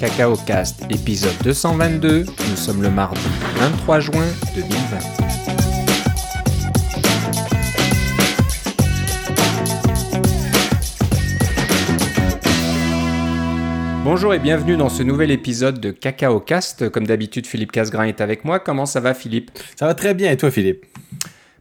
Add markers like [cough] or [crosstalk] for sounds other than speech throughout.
Cacao Cast, épisode 222. Nous sommes le mardi 23 juin 2020. Bonjour et bienvenue dans ce nouvel épisode de Cacao Cast. Comme d'habitude, Philippe Casgrain est avec moi. Comment ça va, Philippe? Ça va très bien. Et toi, Philippe?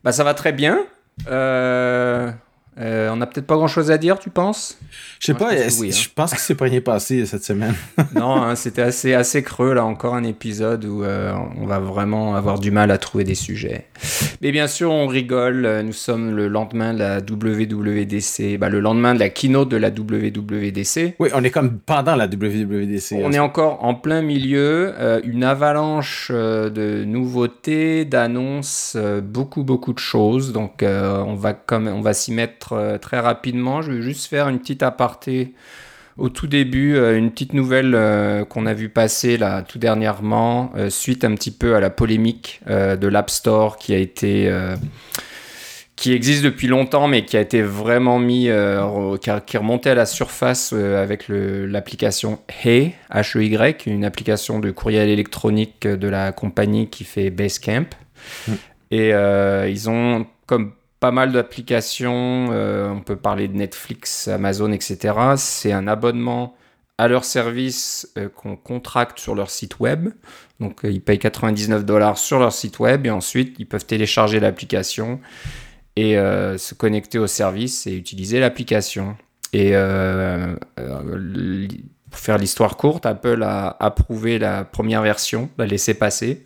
Bah, ça va très bien. Euh, euh, on n'a peut-être pas grand-chose à dire, tu penses? Je sais pas, je, hein. pense que c'est pas rien passé cette semaine. [laughs] non, hein, c'était assez, assez creux, là, encore un épisode où euh, on va vraiment avoir du mal à trouver des sujets. Mais bien sûr, on rigole, nous sommes le lendemain de la WWDC, bah, le lendemain de la keynote de la WWDC. Oui, on est comme pendant la WWDC. On est encore en plein milieu, euh, une avalanche de nouveautés, d'annonces, beaucoup, beaucoup de choses, donc on va, comme, on va s'y mettre euh, très rapidement. Je vais juste faire une petite aparté au tout début, euh, une petite nouvelle euh, qu'on a vu passer là tout dernièrement, suite un petit peu à la polémique de l'App Store qui a été qui existe depuis longtemps, mais qui a été vraiment mis, qui, qui, remontait à la surface avec l'application Hey, H-E-Y, une application de courriel électronique de la compagnie qui fait Basecamp. Mm. Et ils ont, comme pas mal d'applications, euh, on peut parler de Netflix, Amazon, etc. C'est un abonnement à leur service euh, qu'on contracte sur leur site web. Donc euh, ils payent 99 dollars sur leur site web et ensuite ils peuvent télécharger l'application et se connecter au service et utiliser l'application. Et pour faire l'histoire courte, Apple a approuvé la première version, l'a laissé passer.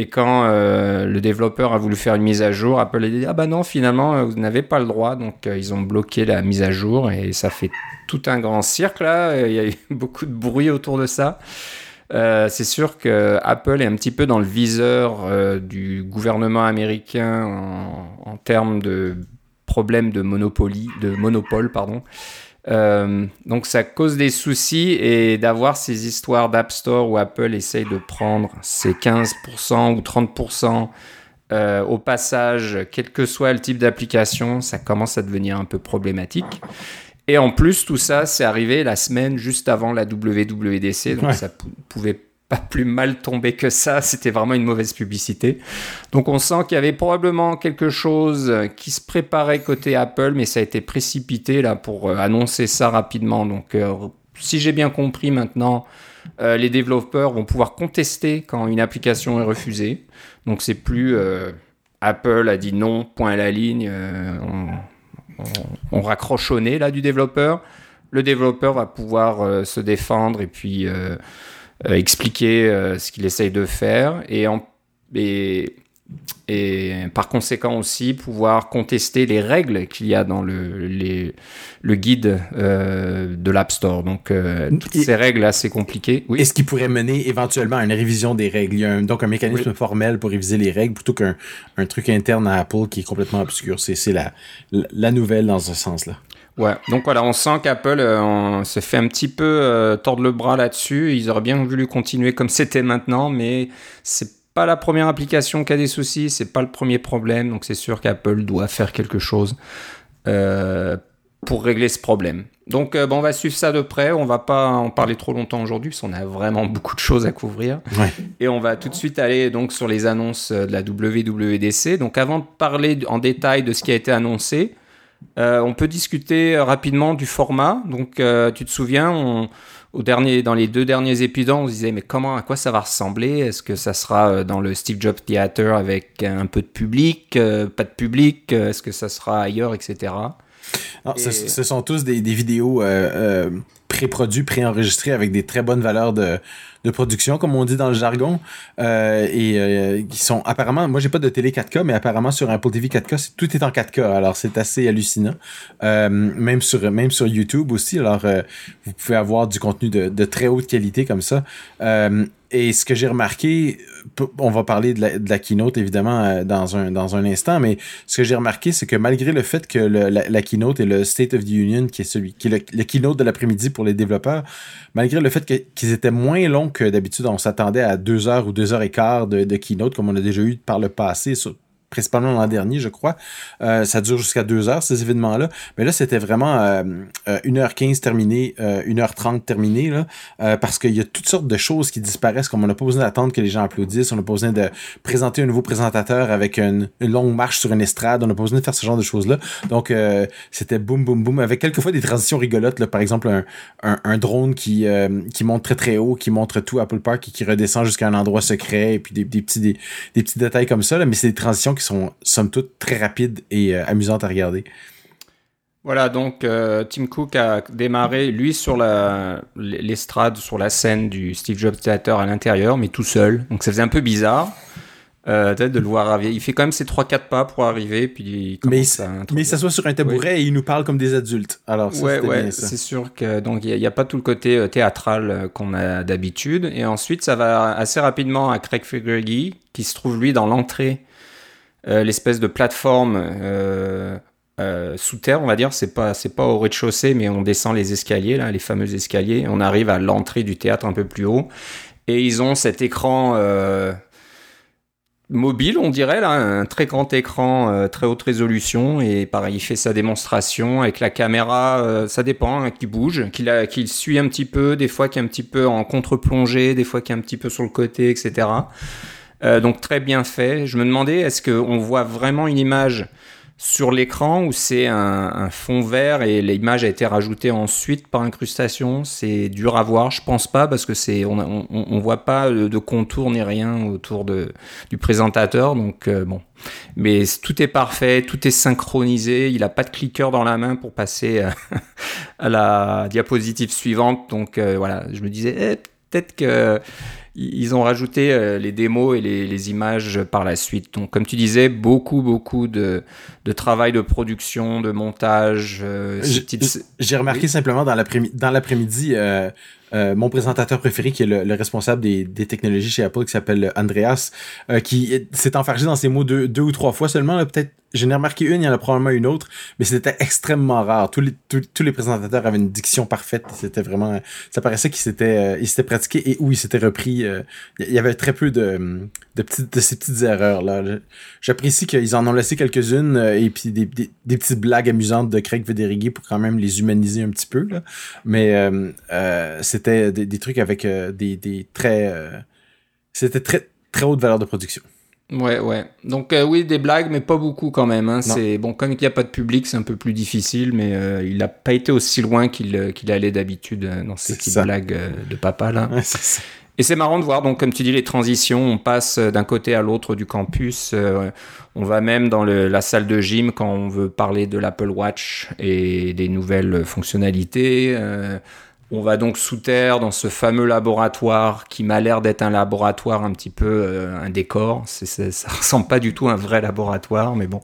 Et quand euh, le développeur a voulu faire une mise à jour, Apple a dit ah bah non finalement euh, vous n'avez pas le droit, donc euh, ils ont bloqué la mise à jour et ça fait tout un grand cirque là. Il y a eu [laughs] beaucoup de bruit autour de ça. c'est sûr que Apple est un petit peu dans le viseur du gouvernement américain en, termes de problèmes de de monopole, pardon. Euh, donc ça cause des soucis et d'avoir ces histoires d'App Store où Apple essaye de prendre ses 15% ou 30% euh, au passage, quel que soit le type d'application, ça commence à devenir un peu problématique. Et en plus, tout ça, c'est arrivé la semaine juste avant la WWDC, donc ça pouvait pas plus mal tombé que ça. C'était vraiment une mauvaise publicité. Donc on sent qu'il y avait probablement quelque chose qui se préparait côté Apple, mais ça a été précipité là pour euh, annoncer ça rapidement. Donc euh, si j'ai bien compris maintenant, euh, les développeurs vont pouvoir contester quand une application est refusée. Donc c'est plus Apple a dit non, point à la ligne, on, on, raccroche au nez là du développeur. Le développeur va pouvoir se défendre et puis expliquer euh, ce qu'il essaye de faire et, en, et, et, par conséquent aussi pouvoir contester les règles qu'il y a dans le, les, le guide euh, de l'App Store. Donc, toutes ces règles assez compliquées. Oui. Est-ce qui pourrait mener éventuellement à une révision des règles? Il y a donc un mécanisme formel pour réviser les règles plutôt qu'un un truc interne à Apple qui est complètement obscur. C'est la, la nouvelle dans ce sens-là. Ouais, donc voilà, on sent qu'Apple euh, se fait un petit peu euh, tordre le bras là-dessus. Ils auraient bien voulu continuer comme [laughs] c'était maintenant, mais c'est pas la première application qui a des soucis, c'est pas le premier problème, donc c'est sûr qu'Apple doit faire quelque chose euh, pour régler ce problème. Donc bon, on va suivre ça de près, on va pas en parler trop longtemps aujourd'hui, parce qu'on a vraiment [laughs] beaucoup de choses à couvrir. Ouais. Et on va tout de suite aller donc sur les annonces de la WWDC. Donc avant de parler en détail de ce qui a été annoncé, euh, on peut discuter rapidement du format. Donc, euh, tu te souviens, au dernier, dans les deux derniers épisodes, on se disait mais comment, à quoi ça va ressembler? Est-ce que ça sera euh, dans le Steve Jobs Theater avec un peu de public, pas de public? Est-ce que ça sera ailleurs, etc. ce, sont tous des, des vidéos pré-produits, pré-enregistrés avec des très bonnes valeurs de, de production, comme on dit dans le jargon, euh, et euh, qui sont apparemment, moi j'ai pas de télé 4K, mais apparemment sur Apple TV 4K, tout est en 4K, alors c'est assez hallucinant. Euh, même sur même sur YouTube aussi, alors vous pouvez avoir du contenu de, de très haute qualité comme ça. Et ce que j'ai remarqué, on va parler de la, keynote évidemment euh, dans un, instant, mais ce que j'ai remarqué, c'est que malgré le fait que la, keynote est le State of the Union, qui est celui qui est le, keynote de l'après-midi pour les développeurs, malgré le fait qu'ils étaient moins longs que d'habitude, on s'attendait à deux heures ou deux heures et quart de, de, keynote, comme on a déjà eu par le passé, principalement l'an dernier, je crois. Euh, ça dure jusqu'à deux heures, ces événements-là. Mais là, c'était vraiment euh, 1h15 euh, terminé, 1h30 euh, terminé, parce qu'il y a toutes sortes de choses qui disparaissent, comme on n'a pas besoin d'attendre que les gens applaudissent, on n'a pas besoin de présenter un nouveau présentateur avec une, longue marche sur une estrade, on n'a pas besoin de faire ce genre de choses-là. Donc, c'était boum, boum, boum, avec quelquefois des transitions rigolotes, par exemple, un, drone qui, qui monte très, très haut, qui montre tout Apple Park et qui redescend jusqu'à un endroit secret, et puis des, petits, détails comme ça, mais c'est des transitions qui sont somme toute très rapides et euh, amusantes à regarder. Voilà, donc euh, Tim Cook a démarré, lui, sur l'estrade, sur la scène du Steve Jobs Theater à l'intérieur, mais tout seul. Donc ça faisait un peu bizarre. Euh, de le voir arriver. Il fait quand même ses 3-4 pas pour arriver, puis il mais, il s'assoit sur un tabouret et il nous parle comme des adultes. Alors, ça, ouais, ouais, c'est sûr que donc il n'y a, pas tout le côté théâtral qu'on a d'habitude. Et ensuite, ça va assez rapidement à Craig Federighi, qui se trouve lui dans l'entrée euh, l'espèce de plateforme euh, euh, sous terre, on va dire. C'est pas, c'est pas au rez-de-chaussée, mais on descend les escaliers, là, les fameux escaliers. On arrive à l'entrée du théâtre un peu plus haut. Et ils ont cet écran mobile, on dirait, là, un très grand écran, très haute résolution. Et pareil, il fait sa démonstration avec la caméra, ça dépend, hein, qui bouge, qu'il suit un petit peu, des fois qui est un petit peu en contre-plongée, des fois qui est un petit peu sur le côté, etc. Euh, donc très bien fait. Je me demandais, est-ce qu'on voit vraiment une image sur l'écran ou c'est un, fond vert et l'image a été rajoutée ensuite par incrustation? C'est dur à voir, je pense pas parce que c'est on, voit pas de contour ni rien autour de, du présentateur. Donc euh, bon. Mais tout est parfait, tout est synchronisé, il a pas de cliqueur dans la main pour passer [laughs] à la diapositive suivante. Donc euh, voilà, je me disais eh, peut-être que ils ont rajouté euh, les démos et les, images par la suite. Donc, comme tu disais, beaucoup, beaucoup de, travail de production, de montage. Euh, j'ai remarqué simplement dans l'après-midi, euh, mon présentateur préféré, qui est le, responsable des, technologies chez Apple, qui s'appelle Andreas, qui s'est enfargé dans ses mots deux, deux ou trois fois seulement, peut-être J'en ai remarqué une, il y en a probablement une autre, mais c'était extrêmement rare. Tous les, tous, les présentateurs avaient une diction parfaite. C'était vraiment, ça paraissait qu'ils s'étaient, euh, ils s'étaient pratiqués et où ils s'étaient repris. Euh, il y avait très peu de, de petites, de ces petites erreurs là. J'apprécie qu'ils en ont laissé quelques-unes euh, et puis des, des, des, petites blagues amusantes de Craig Federighi pour quand même les humaniser un petit peu là. Mais c'était des, des, trucs avec des, des très, c'était très très haute valeur de production. Ouais, ouais. Donc euh, oui, des blagues, mais pas beaucoup quand même. Hein. C'est bon, comme il n'y a pas de public, c'est un peu plus difficile, mais euh, il n'a pas été aussi loin qu'il euh, qu'il allait d'habitude dans ces petites blagues de papa là. Et c'est marrant de voir, donc comme tu dis, les transitions. On passe d'un côté à l'autre du campus. on va même dans le, la salle de gym quand on veut parler de l'Apple Watch et des nouvelles fonctionnalités. On va donc sous terre dans ce fameux laboratoire qui m'a l'air d'être un laboratoire un petit peu euh, un décor. C'est, ça [laughs] ressemble pas du tout à un vrai laboratoire, mais bon,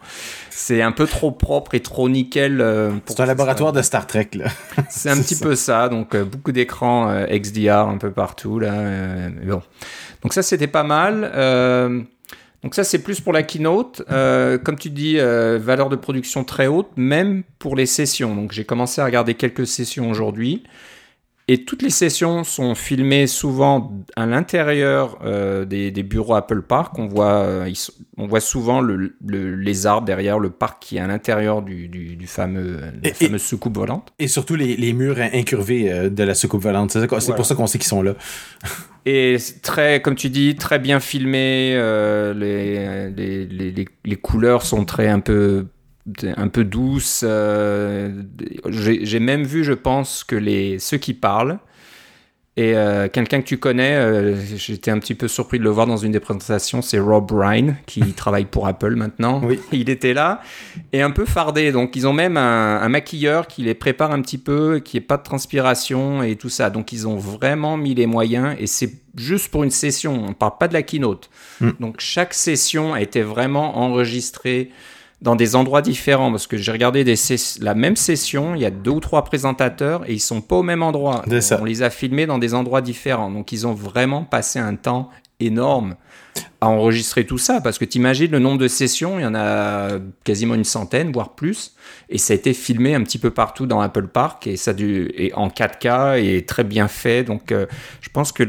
c'est un peu trop propre et trop nickel. Euh, c'est un laboratoire de Star Trek là. [laughs] c'est un petit peu ça. Donc euh, beaucoup d'écrans XDR un peu partout là. bon, donc ça c'était pas mal. Donc ça, c'est plus pour la keynote. comme tu dis, valeur de production très haute, même pour les sessions. Donc j'ai commencé à regarder quelques sessions aujourd'hui. Et toutes les sessions sont filmées souvent à l'intérieur euh, des, bureaux Apple Park. On voit, euh, on voit souvent le, les arbres derrière le parc qui est à l'intérieur du, du, fameux, la fameuse soucoupe volante. Et surtout les, les murs incurvés euh, de la soucoupe volante. C'est pour ça qu'on sait qu'ils sont là. [laughs] Et très, comme tu dis, très bien filmé. les, les, les, les, couleurs sont très un peu un peu douce. Euh, j'ai même vu, je pense, que les, ceux qui parlent, et euh, quelqu'un que tu connais, euh, j'étais un petit peu surpris de le voir dans une des présentations, c'est Rob Ryan, qui [laughs] travaille pour Apple maintenant. Oui. [laughs] Il était là, et un peu fardé. Donc ils ont même un, maquilleur qui les prépare un petit peu, qui est pas de transpiration et tout ça. Donc ils ont vraiment mis les moyens, et c'est juste pour une session, on parle pas de la keynote. Hmm. Donc chaque session a été vraiment enregistrée dans des endroits différents parce que j'ai regardé des la même session, il y a deux ou trois présentateurs et ils sont pas au même endroit. On les a filmés dans des endroits différents. Donc ils ont vraiment passé un temps énorme à enregistrer tout ça parce que tu imagines le nombre de sessions, il y en a quasiment une centaine, voire plus, et ça a été filmé un petit peu partout dans Apple Park et ça du et en 4K et très bien fait. Donc, euh, je pense que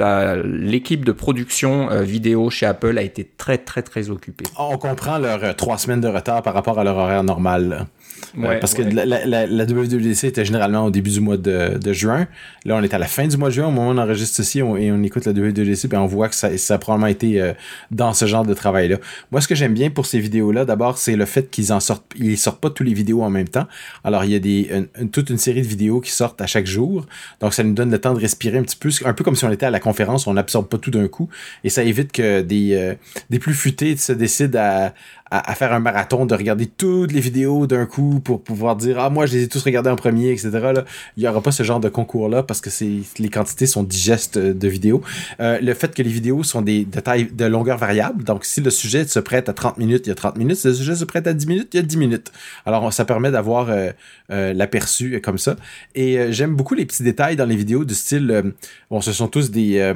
l'équipe de production euh, vidéo chez Apple a été très très très occupée. On comprend leurs euh, trois semaines de retard par rapport à leur horaire normal. Ouais, parce que la, la, la, WWDC était généralement au début du mois de, de, juin. Là, on est à la fin du mois de juin, au moment où on enregistre ceci et on écoute la WWDC, puis on voit que ça, ça a probablement été dans ce genre de travail-là. Moi, ce que j'aime bien pour ces vidéos-là, d'abord, c'est le fait qu'ils en sortent, ils sortent pas tous les vidéos en même temps. Alors, il y a des, toute une série de vidéos qui sortent à chaque jour. Donc, ça nous donne le temps de respirer un petit peu, un peu comme si on était à la conférence, on n'absorbe pas tout d'un coup. Et ça évite que des, euh, des plus futés se décident à, à, faire un marathon, de regarder toutes les vidéos d'un coup pour pouvoir dire ah moi je les ai tous regardés en premier, etc. Là, il n'y aura pas ce genre de concours là parce que les quantités sont digestes de vidéos. Euh, le fait que les vidéos sont des de taille de longueur variable, donc si le sujet se prête à 30 minutes, il y a 30 minutes. Si le sujet se prête à 10 minutes, il y a 10 minutes. Alors ça permet d'avoir euh, euh, l'aperçu comme ça. Et j'aime beaucoup les petits détails dans les vidéos du style bon ce sont tous des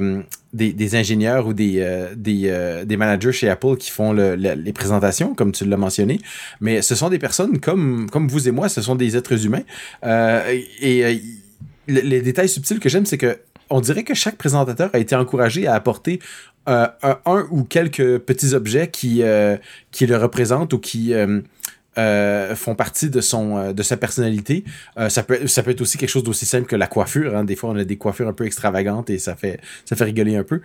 des, ingénieurs ou des, euh, euh, des, managers chez Apple qui font les présentations, comme tu l'as mentionné, mais ce sont des personnes comme, comme vous et moi, ce sont des êtres humains. Euh, et les détails subtils que j'aime, c'est que on dirait que chaque présentateur a été encouragé à apporter un, ou quelques petits objets qui, qui le représentent ou qui euh, font partie de son euh, de sa personnalité. Euh, ça peut ça peut être aussi quelque chose d'aussi simple que la coiffure. Hein. Des fois, on a des coiffures un peu extravagantes et ça fait ça fait rigoler un peu.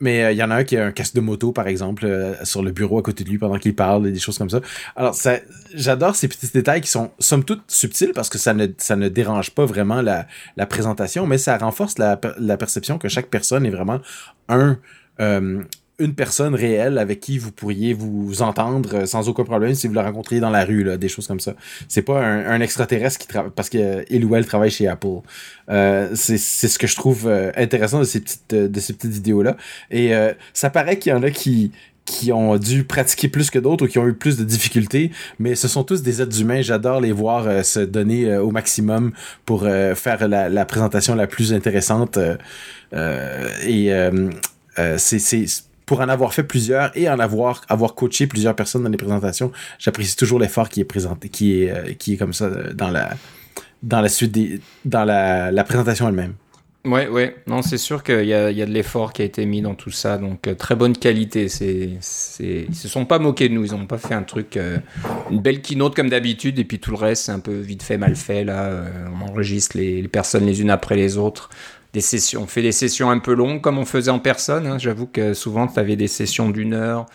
mais il y en a un qui a un casque de moto, par exemple, sur le bureau à côté de lui pendant qu'il parle et des choses comme ça. Alors, ça, j'adore ces petits détails qui sont somme toute subtils parce que ça ne ça ne dérange pas vraiment la la présentation, mais ça renforce la la perception que chaque personne est vraiment un une personne réelle avec qui vous pourriez vous entendre sans aucun problème si vous la rencontriez dans la rue, là, des choses comme ça. C'est pas un, extraterrestre qui travaille parce qu'il ou elle travaille chez Apple. Euh, c'est ce que je trouve euh, intéressant de ces petites ces petites vidéos là. Et euh, ça paraît qu'il y en a qui qui ont dû pratiquer plus que d'autres ou qui ont eu plus de difficultés, mais ce sont tous des êtres humains. J'adore les voir se donner au maximum pour faire la, la, présentation la plus intéressante. et c'est pour en avoir fait plusieurs et en avoir avoir coaché plusieurs personnes dans les présentations, j'apprécie toujours l'effort qui est présenté, qui est euh, qui est comme ça euh, dans la dans la suite des dans la, la présentation elle-même. Ouais, ouais. Non, c'est sûr qu'il y a, y a de l'effort qui a été mis dans tout ça. Donc, euh, très bonne qualité. C'est, c'est, ils se sont pas moqués de nous. Ils ont pas fait un truc, une belle keynote comme d'habitude. Et puis tout le reste, c'est un peu vite fait, mal fait. Là, on enregistre les, personnes les unes après les autres des sessions. On fait des sessions un peu longues comme on faisait en personne. Hein. J'avoue que souvent, tu avais des sessions d'une heure,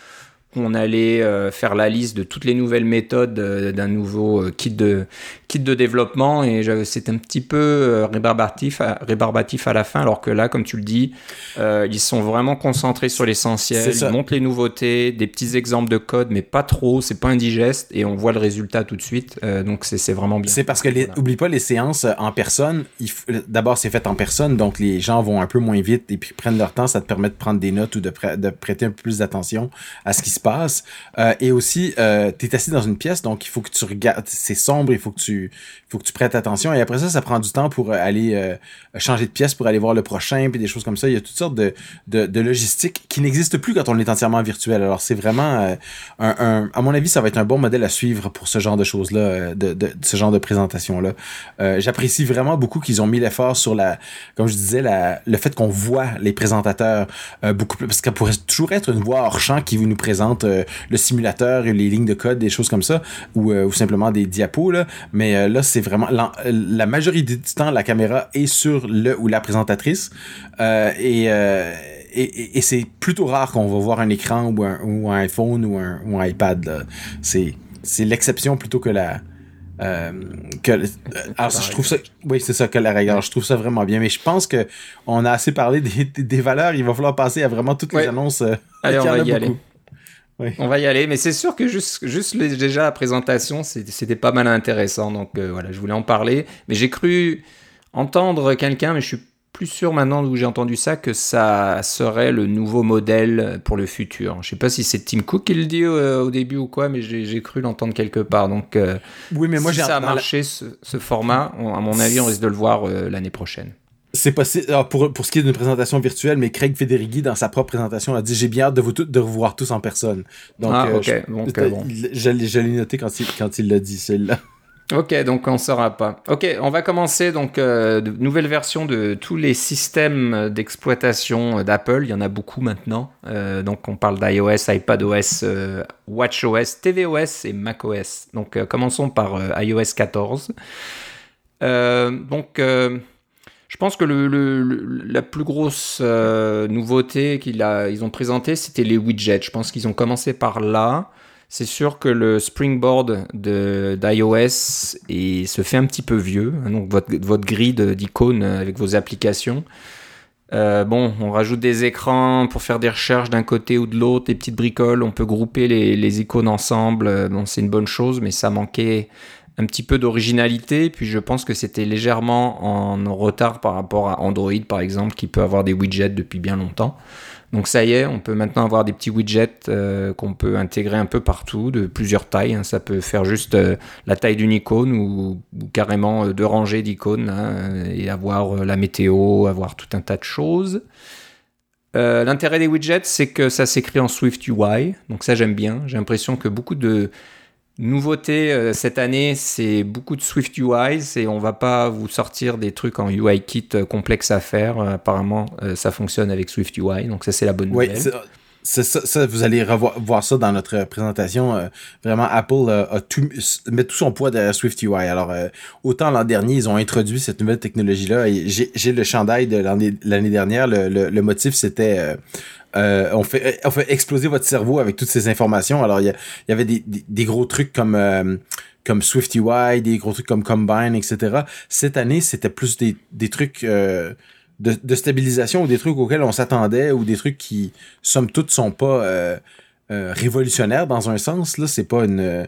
on allait euh, faire la liste de toutes les nouvelles méthodes euh, d'un nouveau euh, kit de kit de développement et c'était un petit peu rébarbatif à, rébarbatif à la fin alors que là comme tu le dis ils sont vraiment concentrés sur l'essentiel. Ils montrent les nouveautés des petits exemples de code mais pas trop. C'est pas indigeste et on voit le résultat tout de suite. Donc c'est vraiment bien. C'est parce que les, oublie pas les séances en personne. D'abord c'est fait en personne donc les gens vont un peu moins vite et puis prennent leur temps. Ça te permet de prendre des notes ou de, de prêter un peu plus d'attention à ce qui se passe. Euh, et aussi, euh, tu es assis dans une pièce, donc il faut que tu regardes, c'est sombre, il faut que tu faut que tu prêtes attention. Et après ça, ça prend du temps pour euh, aller euh, changer de pièce, pour aller voir le prochain, puis des choses comme ça. Il y a toutes sortes de, de, de logistique qui n'existent plus quand on est entièrement virtuel. Alors c'est vraiment, un, un, à mon avis, ça va être un bon modèle à suivre pour ce genre de choses-là, de, de, ce genre de présentation-là. J'apprécie vraiment beaucoup qu'ils ont mis l'effort sur la, comme je disais, la, le fait qu'on voit les présentateurs beaucoup plus, parce qu'elle pourrait toujours être une voix hors champ qui nous présente euh, le simulateur, les lignes de code, des choses comme ça, ou, euh, simplement des diapos. Là. Mais euh, là, c'est vraiment la, majorité du temps, la caméra est sur le ou la présentatrice. et et, c'est plutôt rare qu'on va voir un écran ou un, ou un iPhone ou un, ou un iPad. C'est, c'est l'exception plutôt que la. que, alors, je trouve ça. Oui, c'est ça, que la rigueur. Je trouve ça vraiment bien. Mais je pense que on a assez parlé des, des, valeurs. Il va falloir passer à vraiment toutes les annonces. Allez, on va y aller. On va y aller, mais c'est sûr que juste, juste déjà la présentation, c'était pas mal intéressant. Donc euh, voilà, je voulais en parler. Mais j'ai cru entendre quelqu'un, mais je suis plus sûr maintenant où j'ai entendu ça, que ça serait le nouveau modèle pour le futur. Je sais pas si c'est Tim Cook qui le dit euh, au début ou quoi, mais j'ai cru l'entendre quelque part. Donc euh, oui, mais moi, si ça a marché ce, ce, format, à mon avis, on risque de le voir l'année prochaine c'est possible pour, pour ce qui est d'une présentation virtuelle, mais Craig Federighi, dans sa propre présentation, a dit J'ai bien hâte de vous, de vous voir tous en personne. Donc, ah, euh, ok. je, euh, bon. je, je l'ai noté quand il, quand il l'a dit, celle-là. Ok, donc on ne saura pas. Ok, on va commencer donc euh, de nouvelle version de tous les systèmes d'exploitation d'Apple. Il y en a beaucoup maintenant. Euh, donc on parle d'iOS, iPadOS, euh, WatchOS, tvOS et macOS. Donc commençons par iOS 14. Euh, donc je pense que la plus grosse nouveauté qu'ils ont présentée, c'était les widgets. Je pense qu'ils ont commencé par là. C'est sûr que le springboard d'iOS se fait un petit peu vieux. hein, donc votre, votre grille de- d'icônes avec vos applications. Euh, bon, on rajoute des écrans pour faire des recherches d'un côté ou de l'autre, des petites bricoles. On peut grouper les, les icônes ensemble. Euh, Bon, c'est une bonne chose, mais ça manquait un petit peu d'originalité. Puis je pense que c'était légèrement en retard par rapport à Android, par exemple, qui peut avoir des widgets depuis bien longtemps. Donc ça y est, on peut maintenant avoir des petits widgets euh, qu'on peut intégrer un peu partout, de plusieurs tailles. hein. Ça peut faire juste euh, la taille d'une icône ou, carrément euh, deux rangées d'icônes hein, et avoir la météo, avoir tout un tas de choses. L'intérêt des widgets, c'est que ça s'écrit en Swift UI, donc ça j'aime bien. J'ai l'impression que beaucoup de nouveautés euh, cette année, c'est beaucoup de Swift UI et on va pas vous sortir des trucs en UI kit euh, complexes à faire. Euh, apparemment, euh, ça fonctionne avec Swift UI, donc ça c'est la bonne nouvelle. Ça, ça, vous allez revoir voir ça dans notre présentation. euh, vraiment, Apple euh, a tout, met tout son poids derrière Swift UI. Alors, euh, autant l'an dernier, ils ont introduit cette nouvelle technologie-là. J'ai le chandail de l'année dernière. Le, le, le motif, c'était... euh, euh, on, fait, on fait exploser votre cerveau avec toutes ces informations. Alors, il y, y avait des, des, des gros trucs comme... comme Swift UI, des gros trucs comme Combine, etc. Cette année, c'était plus des, des trucs de, de stabilisation ou des trucs auxquels on s'attendait ou des trucs qui, somme toute, sont pas euh, euh, révolutionnaires dans un sens. Là, c'est pas une.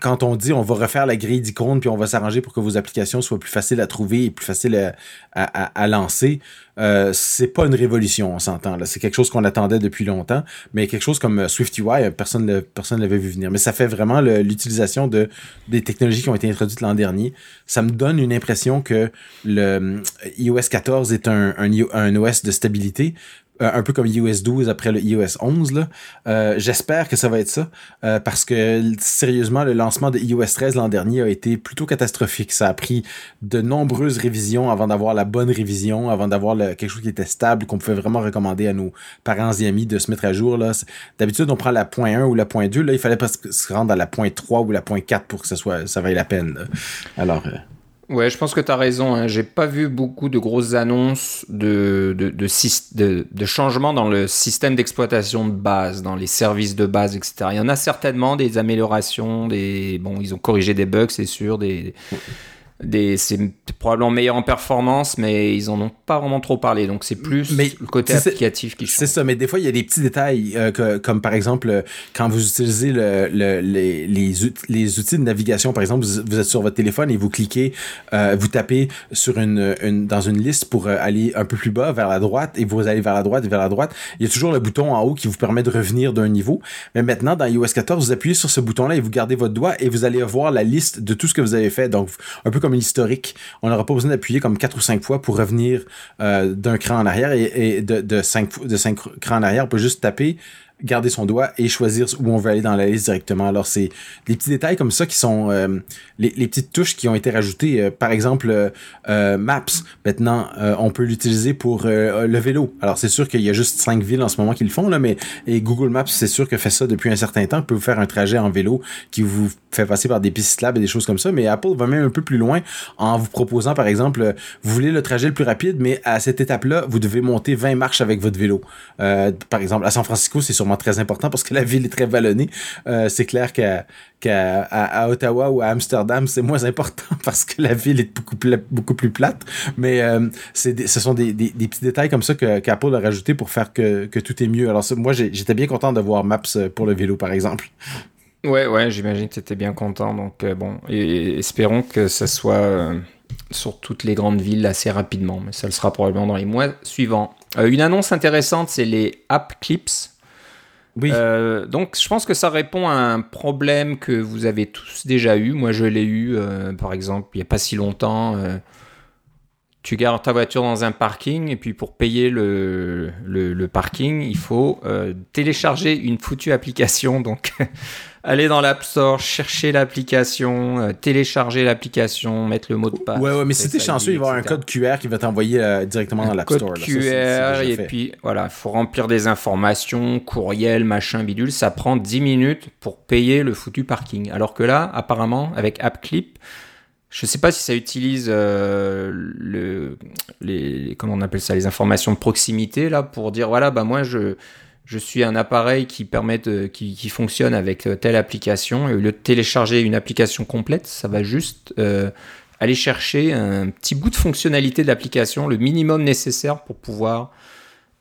Quand- on dit on va refaire la grille d'icônes puis on va s'arranger pour que vos applications soient plus faciles à trouver et plus faciles à, à, lancer, euh, c'est pas une révolution, on s'entend. C'est quelque chose qu'on attendait depuis longtemps, mais quelque chose comme euh, Swift UI, euh, personne ne personne l'avait vu venir. Mais ça fait vraiment l'utilisation de des technologies qui ont été introduites l'an dernier. Ça me donne une impression que le iOS 14 est un, un, un OS de stabilité. Euh, un peu comme iOS 12 après le iOS 11 là. Euh, J'espère que ça va être ça euh, parce que sérieusement le lancement de iOS 13 l'an dernier a été plutôt catastrophique. Ça a pris de nombreuses révisions avant d'avoir la bonne révision, avant d'avoir quelque chose qui était stable qu'on pouvait vraiment recommander à nos parents et amis de se mettre à jour D'habitude on prend la point 1 ou la point 2 là, il fallait pas se rendre à la point 3 ou la point 4 pour que ça soit ça vaille la peine. Alors Ouais, je pense que tu as raison. Hein. J'ai pas vu beaucoup de grosses annonces de, de, de, de changements dans le système d'exploitation de base, dans les services de base, etc. Il y en a certainement des améliorations, des bon, ils ont corrigé des bugs, c'est sûr, des, des c'est probablement meilleur en performance, mais ils en ont pas vraiment trop parlé. Donc c'est plus Mais le côté applicatif qui change. C'est ça, mais des fois, il y a des petits détails, euh, que- comme par exemple, euh, quand vous utilisez le, le- les, les, out- les outils de navigation, par exemple, vous, vous êtes sur votre téléphone et vous cliquez, euh, vous tapez sur une, une, dans une liste pour aller un peu plus bas, vers la droite, et vous allez vers la droite et vers la droite. Il y a toujours le bouton en haut qui vous permet de revenir d'un niveau. Mais maintenant, dans iOS 14, vous appuyez sur ce bouton-là et vous gardez votre doigt et vous allez voir la liste de tout ce que vous avez fait. Donc, un peu comme historique. On n'aura pas besoin d'appuyer comme quatre ou cinq fois pour revenir euh, d'un cran en arrière et, de, de, cinq, de cinq crans en arrière. On peut juste taper, garder son doigt et choisir où on veut aller dans la liste directement. Alors, c'est des petits détails comme ça qui sont euh, les, les petites touches qui ont été rajoutées. Euh, par exemple, euh, Maps, maintenant, on peut l'utiliser pour le vélo. Alors, c'est sûr qu'il y a juste cinq villes en ce moment qui le font, là, mais et Google Maps, c'est sûr que fait ça depuis un certain temps. peut vous faire un trajet en vélo qui vous fait passer par des pistes cyclables et des choses comme ça. Mais Apple va même un peu plus loin en vous proposant, par exemple, vous voulez le trajet le plus rapide, mais à cette étape-là, vous devez monter 20 marches avec votre vélo. Par exemple, à San Francisco, c'est sûrement très important parce que la ville est très vallonnée. Euh, c'est clair qu'à à Ottawa ou à Amsterdam, c'est moins important [laughs] parce que la ville est beaucoup, pla- beaucoup plus plate. Mais euh, ce sont des, des, petits détails comme ça qu'Apple a rajouté pour faire que, que tout est mieux. Alors moi, j'étais bien content de voir Maps euh, pour le vélo, par exemple. Ouais, ouais, j'imagine que tu étais bien content. Donc, euh, bon, espérons que ça soit sur toutes les grandes villes assez rapidement. Mais ça le sera probablement dans les mois suivants. Une annonce intéressante, c'est les App Clips. Oui. Euh, donc, je pense que ça répond à un problème que vous avez tous déjà eu. Moi, je l'ai eu, euh, par exemple, il n'y a pas si longtemps. Tu gardes ta voiture dans un parking et puis pour payer le, le, parking, il faut euh, télécharger une foutue application. Donc, [laughs] aller dans l'App Store, chercher l'application, euh, télécharger l'application, mettre le mot de passe. Ouais, ouais, mais si t'es chanceux, il va y avoir un code QR qui va t'envoyer euh, directement dans l'App Store. Code QR, et puis voilà, il faut remplir des informations, courriel, machin, bidule. Ça prend 10 minutes pour payer le foutu parking. Alors que là, apparemment, avec AppClip, je ne sais pas si ça utilise euh, le, les, comment on appelle ça, les informations de proximité là pour dire voilà bah moi je suis un appareil qui permet qui, qui, fonctionne avec euh, telle application et au lieu de télécharger une application complète, ça va juste euh, aller chercher un petit bout de fonctionnalité de l'application, le minimum nécessaire pour pouvoir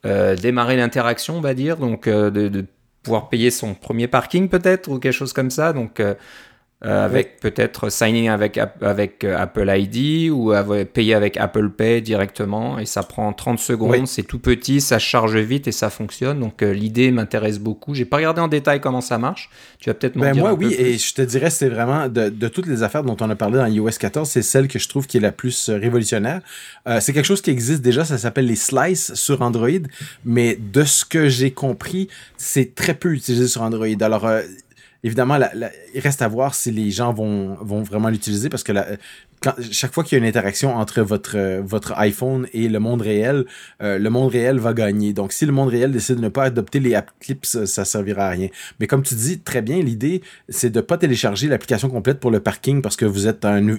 démarrer l'interaction, on va dire, donc de, de, pouvoir payer son premier parking peut-être ou quelque chose comme ça. Donc euh, avec peut-être signing avec, avec euh, Apple ID ou payer avec Apple Pay directement et ça prend 30 secondes, c'est tout petit, ça charge vite et ça fonctionne. Donc euh, l'idée m'intéresse beaucoup. J'ai pas regardé en détail comment ça marche. Tu vas peut-être m'en ben Moi oui, et je te dirais c'est vraiment de, de, toutes les affaires dont on a parlé dans iOS 14, c'est celle que je trouve qui est la plus révolutionnaire. c'est quelque chose qui existe déjà, ça s'appelle les slices sur Android, mais de ce que j'ai compris, c'est très peu utilisé sur Android. Alors évidemment, il reste à voir si les gens vont, vont vraiment l'utiliser parce que la, chaque fois qu'il y a une interaction entre votre, euh, votre iPhone et le monde réel, euh, le monde réel va gagner. Donc, si le monde réel décide de ne pas adopter les app clips, ça, servira à rien. Mais comme tu dis très bien, l'idée, c'est de pas télécharger l'application complète pour le parking parce que vous êtes un,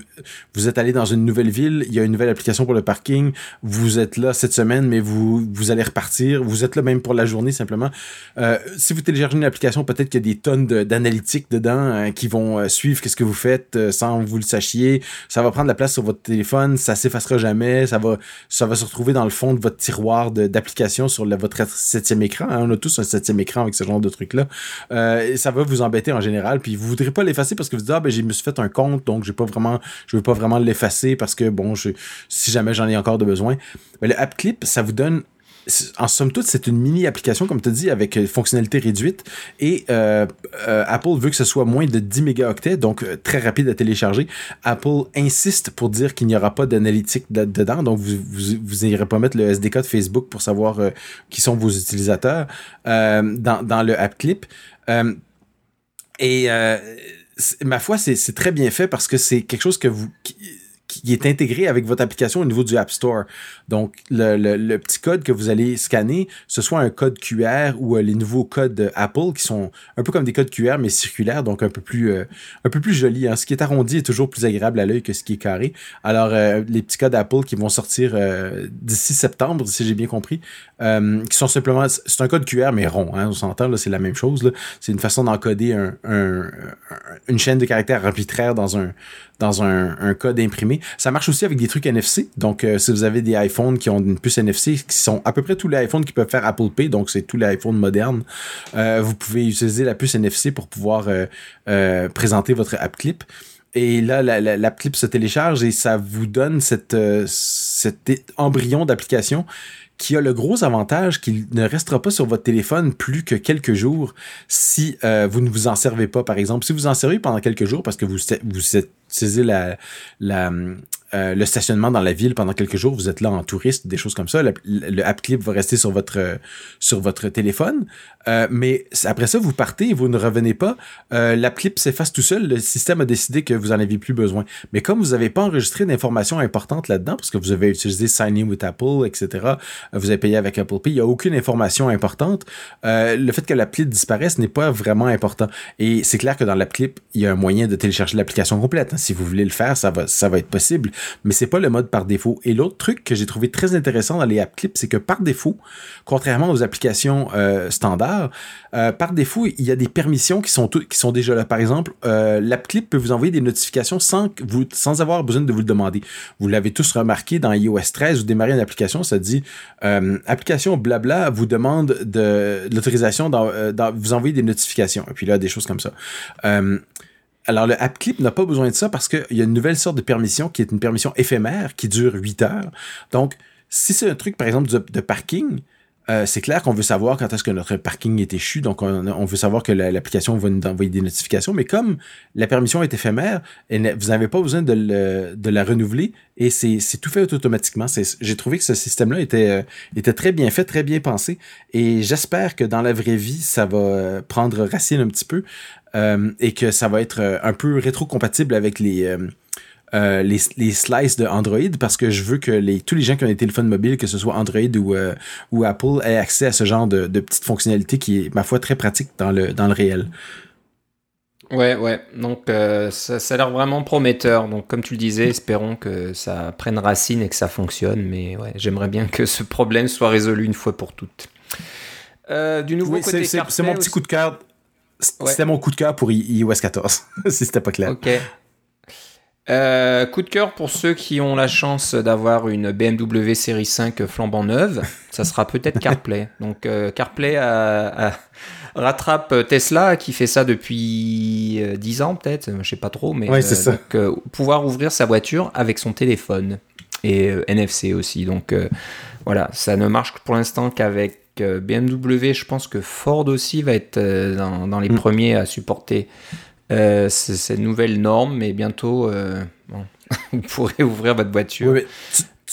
vous êtes allé dans une nouvelle ville, il y a une nouvelle application pour le parking, vous êtes là cette semaine, mais vous, vous allez repartir, vous êtes là même pour la journée simplement. Euh, si vous téléchargez une application, peut-être qu'il y a des tonnes d'analytiques dedans hein, qui vont suivre qu'est-ce que vous faites sans vous le sachiez. Ça va prendre la place sur votre téléphone, ça s'effacera jamais, ça va, se retrouver dans le fond de votre tiroir d'applications sur votre septième écran. Hein. On a tous un septième écran avec ce genre de truc-là. Euh, ça va vous embêter en général, puis vous voudrez pas l'effacer parce que vous dites, ah ben, je me suis fait un compte, donc j'ai pas vraiment, je veux pas vraiment l'effacer parce que bon, si jamais j'en ai encore de besoin. Mais le App Clip, ça vous donne en somme toute, c'est une mini application, comme tu dis, avec euh, fonctionnalité réduite. Et euh, euh, Apple veut que ce soit moins de 10 mégaoctets, donc très rapide à télécharger. Apple insiste pour dire qu'il n'y aura pas d'analytique dedans, donc vous, vous, n'irez pas mettre le SDK de Facebook pour savoir qui sont vos utilisateurs dans, le App Clip. et ma foi, c'est très bien fait parce que c'est quelque chose que vous est intégré avec votre application au niveau du App Store. Donc, le, le, petit code que vous allez scanner, ce soit un code QR ou euh, les nouveaux codes Apple qui sont un peu comme des codes QR mais circulaires, donc un peu plus euh, un peu plus jolis. Hein. Ce qui est arrondi est toujours plus agréable à l'œil que ce qui est carré. Alors, euh, les petits codes Apple qui vont sortir d'ici septembre, si j'ai bien compris, qui sont simplement c'est un code QR mais rond. Hein, on s'entend là, c'est la même chose. C'est une façon d'encoder un, un, une chaîne de caractères arbitraire dans un dans un, code imprimé. Ça marche aussi avec des trucs NFC. Donc, euh, si vous avez des iPhones qui ont une puce NFC, qui sont à peu près tous les iPhones qui peuvent faire Apple Pay, donc c'est tous les iPhones modernes, euh, vous pouvez utiliser la puce NFC pour pouvoir euh, présenter votre app clip. Et là, l'app clip se télécharge et ça vous donne cet embryon d'application qui a le gros avantage qu'il ne restera pas sur votre téléphone plus que quelques jours si euh, vous ne vous en servez pas, par exemple. Si vous en servez pendant quelques jours parce que vous, vous la, la, euh, le stationnement dans la ville pendant quelques jours, vous êtes là en touriste, des choses comme ça, le, app clip va rester sur votre sur votre téléphone, euh, mais après ça vous partez et vous ne revenez pas, euh, l'app clip s'efface tout seul, le système a décidé que vous en avez plus besoin. Mais comme vous n'avez pas enregistré d'informations importantes là-dedans, parce que vous avez utilisé Sign In with Apple, etc., vous avez payé avec Apple Pay, il n'y a aucune information importante. le fait que l'app clip disparaisse n'est pas vraiment important. Et c'est clair que dans l'app clip, il y a un moyen de télécharger l'application complète. Si vous voulez le faire, ça va ça va être possible mais c'est pas le mode par défaut. Et l'autre truc que j'ai trouvé très intéressant dans les app clips, c'est que par défaut, contrairement aux applications euh, standards, euh, par défaut, il y a des permissions qui sont, qui sont déjà là. Par exemple, euh, l'app clip peut vous envoyer des notifications sans, vous, sans avoir besoin de vous le demander. Vous l'avez tous remarqué dans iOS 13, vous démarrez une application, ça dit application blabla vous demande de, l'autorisation de vous envoyer des notifications. Et puis là, des choses comme ça. Alors, le App Clip n'a pas besoin de ça parce qu'il y a une nouvelle sorte de permission qui est une permission éphémère qui dure 8 heures. Donc, si c'est un truc, par exemple, de, parking, euh, c'est clair qu'on veut savoir quand est-ce que notre parking est échu, donc on, veut savoir que l'application va nous envoyer des notifications, mais comme la permission est éphémère, vous n'avez pas besoin de, la renouveler et c'est tout fait automatiquement. J'ai trouvé que ce système-là était, euh, était très bien fait, très bien pensé et j'espère que dans la vraie vie, ça va euh, prendre racine un petit peu et que ça va être un peu rétro-compatible avec les euh, les, les, slices de Android parce que je veux que les, tous les gens qui ont des téléphones mobiles, que ce soit Android ou, euh, ou Apple, aient accès à ce genre de, de petites fonctionnalités qui est, ma foi, très pratique dans le, dans le réel. Ouais, ouais. Donc, euh, ça, ça, a l'air vraiment prometteur. Donc, comme tu le disais, espérons que ça prenne racine et que ça fonctionne. Mais ouais, j'aimerais bien que ce problème soit résolu une fois pour toutes. du nouveau côté C'est mon petit coup de cœur. C'était mon coup de cœur pour iOS 14, [laughs] si c'était pas clair. Ok. Euh, coup de cœur pour ceux qui ont la chance d'avoir une BMW série 5 flambant neuve, ça sera peut-être CarPlay. [laughs] Donc euh, CarPlay rattrape Tesla qui fait ça depuis 10 euh, ans peut-être, je sais pas trop, mais pouvoir ouvrir sa voiture avec son téléphone et NFC aussi. Donc voilà, ça ne marche pour l'instant qu'avec BMW. Je pense que Ford aussi va être dans, les mm. premiers à supporter euh, c'est cette nouvelle norme, mais bientôt, euh, [laughs] vous pourrez ouvrir votre voiture.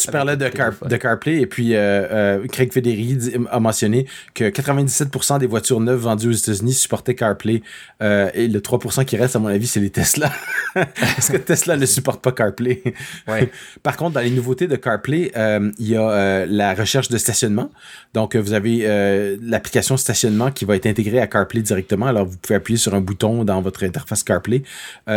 Tu parlais de, de, CarPlay et puis euh, euh, Craig Federighi a mentionné que 97% des voitures neuves vendues aux États-Unis supportaient CarPlay euh, et le 3% qui reste, à mon avis, c'est les Tesla. [laughs] Parce que Tesla ne supporte pas CarPlay. [laughs] Par contre, dans les nouveautés de CarPlay, il y a la recherche de stationnement. Donc, vous avez l'application stationnement qui va être intégrée à CarPlay directement. Alors, vous pouvez appuyer sur un bouton dans votre interface CarPlay.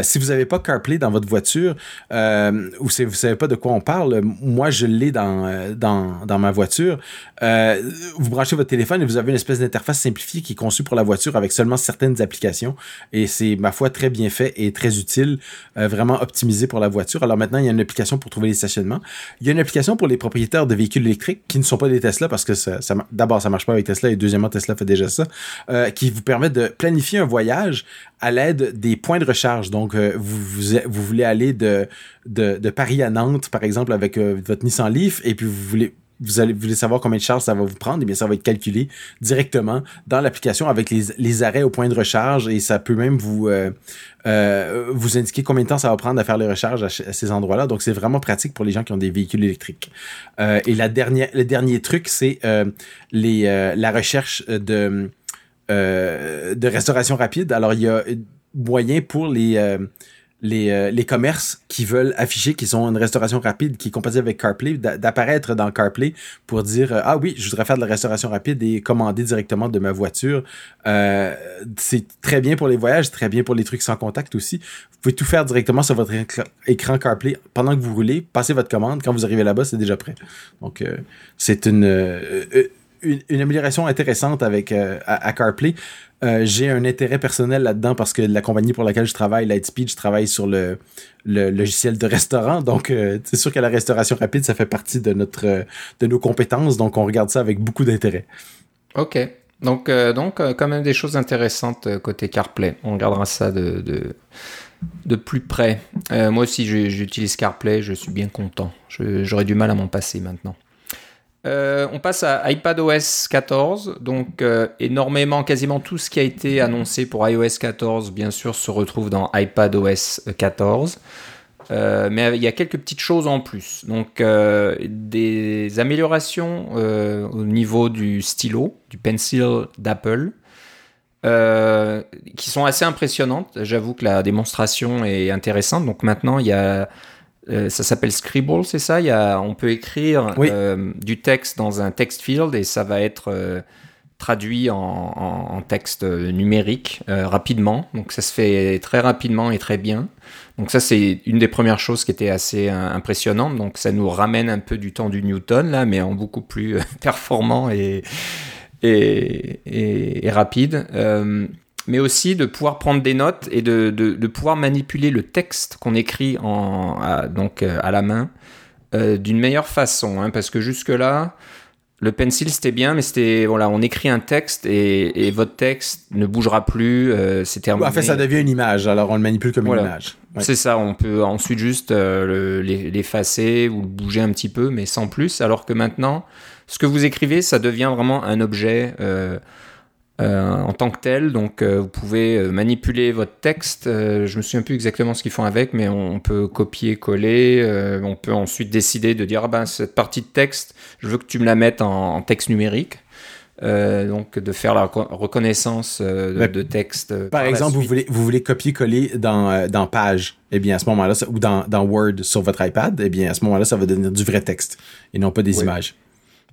si vous n'avez pas CarPlay dans votre voiture ou si vous ne savez pas de quoi on parle, moi, je l'ai dans, euh, ma voiture. Euh, vous branchez votre téléphone et vous avez une espèce d'interface simplifiée qui est conçue pour la voiture avec seulement certaines applications. Et c'est, ma foi, très bien fait et très utile, euh, vraiment optimisé pour la voiture. Alors maintenant, il y a une application pour trouver les stationnements. Il y a une application pour les propriétaires de véhicules électriques qui ne sont pas des Tesla parce que ça, ça d'abord, ça marche pas avec Tesla et deuxièmement, Tesla fait déjà ça, qui vous permet de planifier un voyage à l'aide des points de recharge. Donc, vous, voulez aller de, de, Paris à Nantes, par exemple, avec votre Nissan Leaf et puis vous voulez savoir combien de charge ça va vous prendre, et eh bien ça va être calculé directement dans l'application avec les, arrêts au point de recharge et ça peut même vous euh, euh, vous indiquer combien de temps ça va prendre à faire les recharges à, ces endroits-là. Donc c'est vraiment pratique pour les gens qui ont des véhicules électriques. Euh, et le dernier truc, c'est la recherche de de restauration rapide. Alors il y a moyen pour les les, euh, les commerces qui veulent afficher qu'ils ont une restauration rapide qui est compatible avec CarPlay, d'apparaître dans CarPlay pour dire euh, Ah oui, je voudrais faire de la restauration rapide et commander directement de ma voiture. Euh, c'est très bien pour les voyages, très bien pour les trucs sans contact aussi. Vous pouvez tout faire directement sur votre écran CarPlay pendant que vous roulez, passez votre commande, quand vous arrivez là-bas, c'est déjà prêt. Donc, c'est une, une, amélioration intéressante avec à CarPlay. Euh, j'ai un intérêt personnel là-dedans parce que la compagnie pour laquelle je travaille, Lightspeed, je travaille sur le, logiciel de restaurant. Donc, euh, c'est sûr que la restauration rapide, ça fait partie de, notre, de nos compétences. Donc, on regarde ça avec beaucoup d'intérêt. OK. Donc, euh, donc quand même des choses intéressantes côté CarPlay. On regardera ça de, de, de plus près. moi aussi, j'utilise CarPlay. Je suis bien content. J'aurais du mal à m'en passer maintenant. Euh, on passe à iPadOS 14. Donc, euh, énormément, quasiment tout ce qui a été annoncé pour iOS 14, bien sûr, se retrouve dans iPadOS 14. Euh, mais il y a quelques petites choses en plus. Donc, des améliorations au niveau du stylo, du pencil d'Apple. qui sont assez impressionnantes. J'avoue que la démonstration est intéressante. Donc maintenant, il y a euh, ça s'appelle Scribble, c'est ça? Il y a, On peut écrire euh, du texte dans un text field et ça va être euh, traduit en, texte numérique rapidement. Donc ça se fait très rapidement et très bien. Donc ça c'est une des premières choses qui était assez impressionnante. Donc ça nous ramène un peu du temps du Newton là, mais en beaucoup plus [laughs] performant et, et, et rapide mais aussi de pouvoir prendre des notes et de, de, pouvoir manipuler le texte qu'on écrit en, à, donc, euh, à la main euh, d'une meilleure façon. Hein, parce que jusque-là, Le pencil, c'était bien, mais c'était voilà, on écrit un texte et, votre texte ne bougera plus. Euh, c'est terminé. En fait, ça devient une image, alors on le manipule comme une image. C'est ça, on peut ensuite juste euh, l'effacer ou le bouger un petit peu, mais sans plus. Alors que maintenant, ce que vous écrivez, ça devient vraiment un objet. Euh, euh, en tant que tel. Donc euh, vous pouvez euh, manipuler votre texte. je me souviens plus exactement ce qu'ils font avec, mais on, peut copier-coller. on peut ensuite décider de dire ah ben cette partie de texte, je veux que tu me la mettes en, texte numérique. donc de faire la reconnaissance de, texte. Par, exemple, vous voulez, vous voulez copier-coller dans, dans Page, eh bien à ce moment-là, ou dans, dans, Word sur votre iPad, et eh bien à ce moment-là, ça va devenir du vrai texte et non pas des images.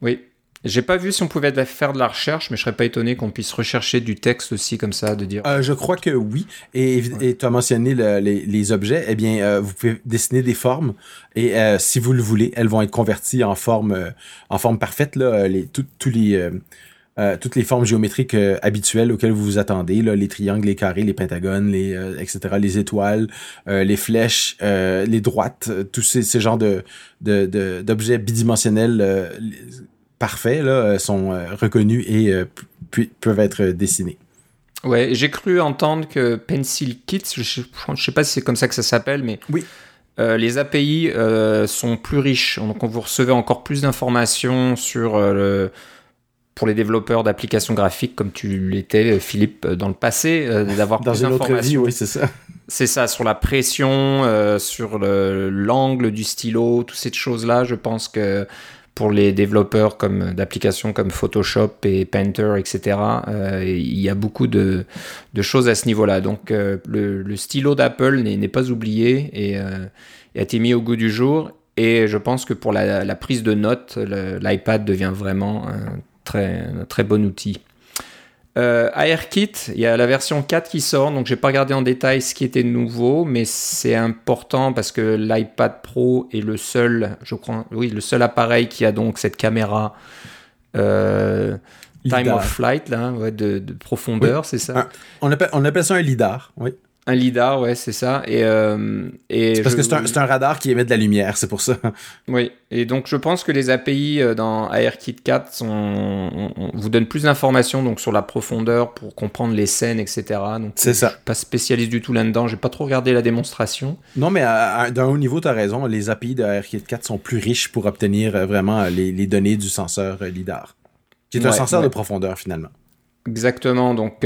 Oui, j'ai pas vu si on pouvait faire de la recherche, mais je serais pas étonné qu'on puisse rechercher du texte aussi comme ça, de dire. Euh, je crois que oui. Et tu as mentionné les, objets. Eh bien, euh, vous pouvez dessiner des formes et euh, si vous le voulez, elles vont être converties en forme, en forme parfaite. Là, les, tous les, toutes les formes géométriques habituelles auxquelles vous vous attendez, là, les triangles, les carrés, les pentagones, les, etc., les étoiles, les flèches, les droites, tous ces, ces genres de, d'objets bidimensionnels parfaits là, euh, sont euh, reconnus et euh, peuvent être dessinés. Ouais, j'ai cru entendre que Pencil Kit, je sais, sais pas si c'est comme ça que ça s'appelle, mais oui. les API sont plus riches. Donc, vous recevez encore plus d'informations sur le, pour les développeurs d'applications graphiques, comme tu l'étais, Philippe, dans le passé, d'avoir plus d'informations. Oui, c'est ça. C'est ça, sur la pression, sur l'angle du stylo, toutes ces choses-là. Je pense que pour les développeurs comme d'applications comme Photoshop et Painter, etc. Euh, il y a beaucoup de, choses à ce niveau-là. Donc euh, le, stylo d'Apple n'est pas oublié et, euh, a été mis au goût du jour. Et je pense que pour la, prise de notes, l'iPad devient vraiment un très, un très bon outil. Euh, AirKit, il y a la version 4 qui sort, donc j'ai pas regardé en détail ce qui était nouveau, mais c'est important parce que l'iPad Pro est le seul, je crois, oui, le seul appareil qui a donc cette caméra euh, time of flight là, de, profondeur, c'est ça? on, appelle, on appelle ça un lidar, oui. Un lidar, ouais, c'est ça. Et, euh, et c'est parce que c'est un, un, radar qui émet de la lumière, c'est pour ça. Oui, et donc je pense que les API euh, dans AirKit 4 sont, vous donnent plus d'informations donc sur la profondeur pour comprendre les scènes, etc. c'est ça. Je suis pas spécialiste du tout là-dedans, j'ai pas trop regardé la démonstration. Non, mais d'un haut niveau, tu as raison, les API de AirKit 4 sont plus riches pour obtenir euh, vraiment les, les données du senseur lidar, qui est un senseur de profondeur finalement. Exactement, donc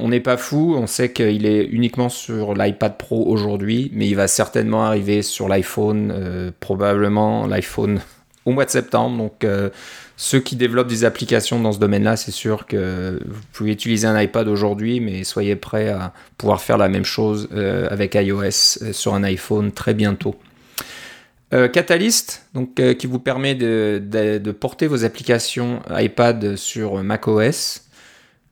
on n'est pas fou, on sait qu'il est uniquement sur l'iPad Pro aujourd'hui, mais il va certainement arriver sur l'iPhone, euh, probablement l'iPhone [laughs] au mois de septembre. Donc euh, ceux qui développent des applications dans ce domaine-là, c'est sûr que vous pouvez utiliser un iPad aujourd'hui, mais soyez prêts à pouvoir faire la même chose euh, avec iOS sur un iPhone très bientôt. Catalyst, donc, qui vous permet de, porter vos applications iPad sur macOS.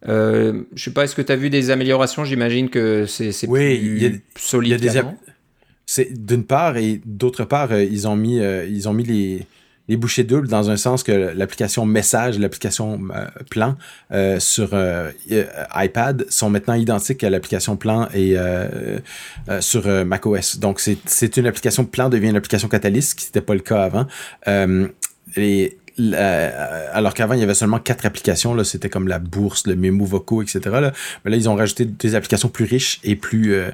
Euh, je sais pas, est-ce que tu as vu des améliorations? J'imagine que c'est oui, plus solide. Y a c'est d'une part et d'autre part, euh, ils ont mis euh, ils ont mis les les bouchées doubles dans un sens que l'application message, l'application euh, plan sur iPad sont maintenant identiques à l'application plan et sur macOS. Donc c'est une application plan devient une application Catalyst, ce qui n'était pas le cas avant. Euh, alors qu'avant, il y avait seulement quatre applications. Là, c'était comme la bourse, le mémo vocaux, etc. Mais là, ils ont rajouté des applications plus riches et plus, euh,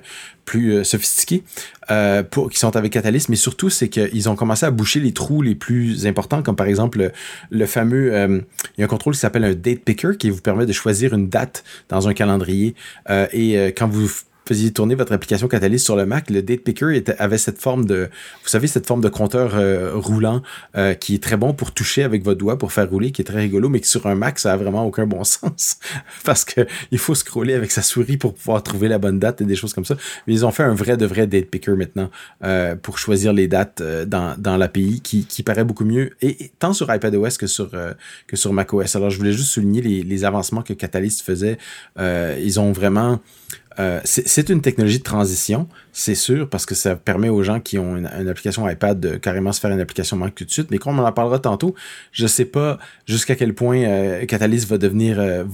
euh, sophistiquées qui sont avec Catalyst. Mais surtout, c'est qu'ils ont commencé à boucher les trous les plus importants, comme par exemple le, fameux... il y a un contrôle qui s'appelle un date picker qui vous permet de choisir une date dans un calendrier. et quand vous faisiez tourner votre application Catalyst sur le Mac, le Date Picker avait cette forme de, vous savez, cette forme de compteur euh, roulant euh, qui est très bon pour toucher avec votre doigt pour faire rouler, qui est très rigolo, mais qui sur un Mac ça a vraiment aucun bon [laughs] sens parce que il faut scroller avec sa souris pour pouvoir trouver la bonne date et des choses comme ça. Mais ils ont fait un vrai de vrai Date Picker maintenant euh, pour choisir les dates dans, dans l'API qui, qui paraît beaucoup mieux et, tant sur iPadOS que sur que sur macOS. Alors je voulais juste souligner les, les avancements que Catalyst faisait. ils ont vraiment euh, c'est une technologie de transition, c'est sûr, parce que ça permet aux gens qui ont une, application iPad de carrément se faire une application Mac tout de suite. Mais comme on en parlera tantôt, je sais pas jusqu'à quel point euh, Catalyst va devenir, euh,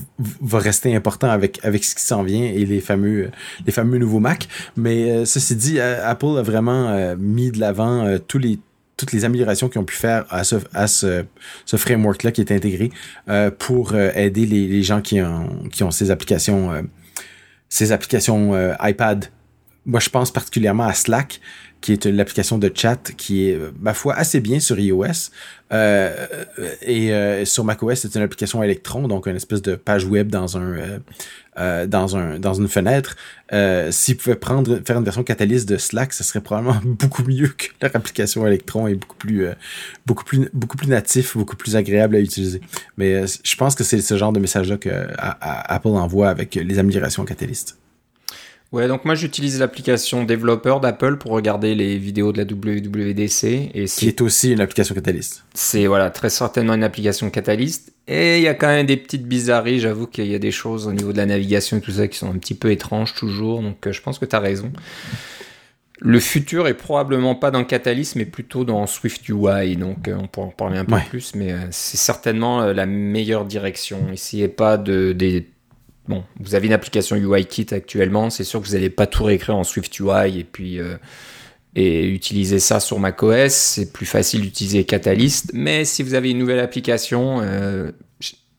va rester important avec ce qui s'en vient et les fameux nouveaux Mac. Mais ceci dit, Apple a vraiment mis de l'avant toutes les améliorations qu'ils ont pu faire à ce, framework-là qui est intégré pour aider les, gens qui ont, ces applications, ces applications iPad. Moi, je pense particulièrement à Slack, qui est l'application de chat qui est, ma foi, assez bien sur iOS. Euh, et euh, sur macOS, c'est une application Electron, donc une espèce de page web dans un euh, dans un dans une fenêtre. S'ils pouvaient prendre faire une version catalyse de Slack, ce serait probablement [laughs] beaucoup mieux que leur application Electron et beaucoup plus beaucoup plus beaucoup plus natif, beaucoup plus agréable à utiliser. Mais je pense que c'est ce genre de message là que Apple envoie avec les améliorations catalystes. Ouais, donc moi j'utilise l'application développeur d'Apple pour regarder les vidéos de la WWDC. Et qui est aussi une application Catalyst. C'est voilà, très certainement une application Catalyst. Et il y a quand même des petites bizarreries, j'avoue qu'il y a des choses au niveau de la navigation et tout ça qui sont un petit peu étranges toujours, donc euh, je pense que tu as raison. Le futur est probablement pas dans Catalyst, mais plutôt dans Swift UI, donc euh, on pourra en parler un peu plus, mais euh, c'est certainement la meilleure direction. Essayez pas de, des bon, vous avez une application UIKit actuellement, c'est sûr que vous n'allez pas tout réécrire en Swift UI et puis euh, et utiliser ça sur macOS. C'est plus facile d'utiliser Catalyst, mais si vous avez une nouvelle application, euh,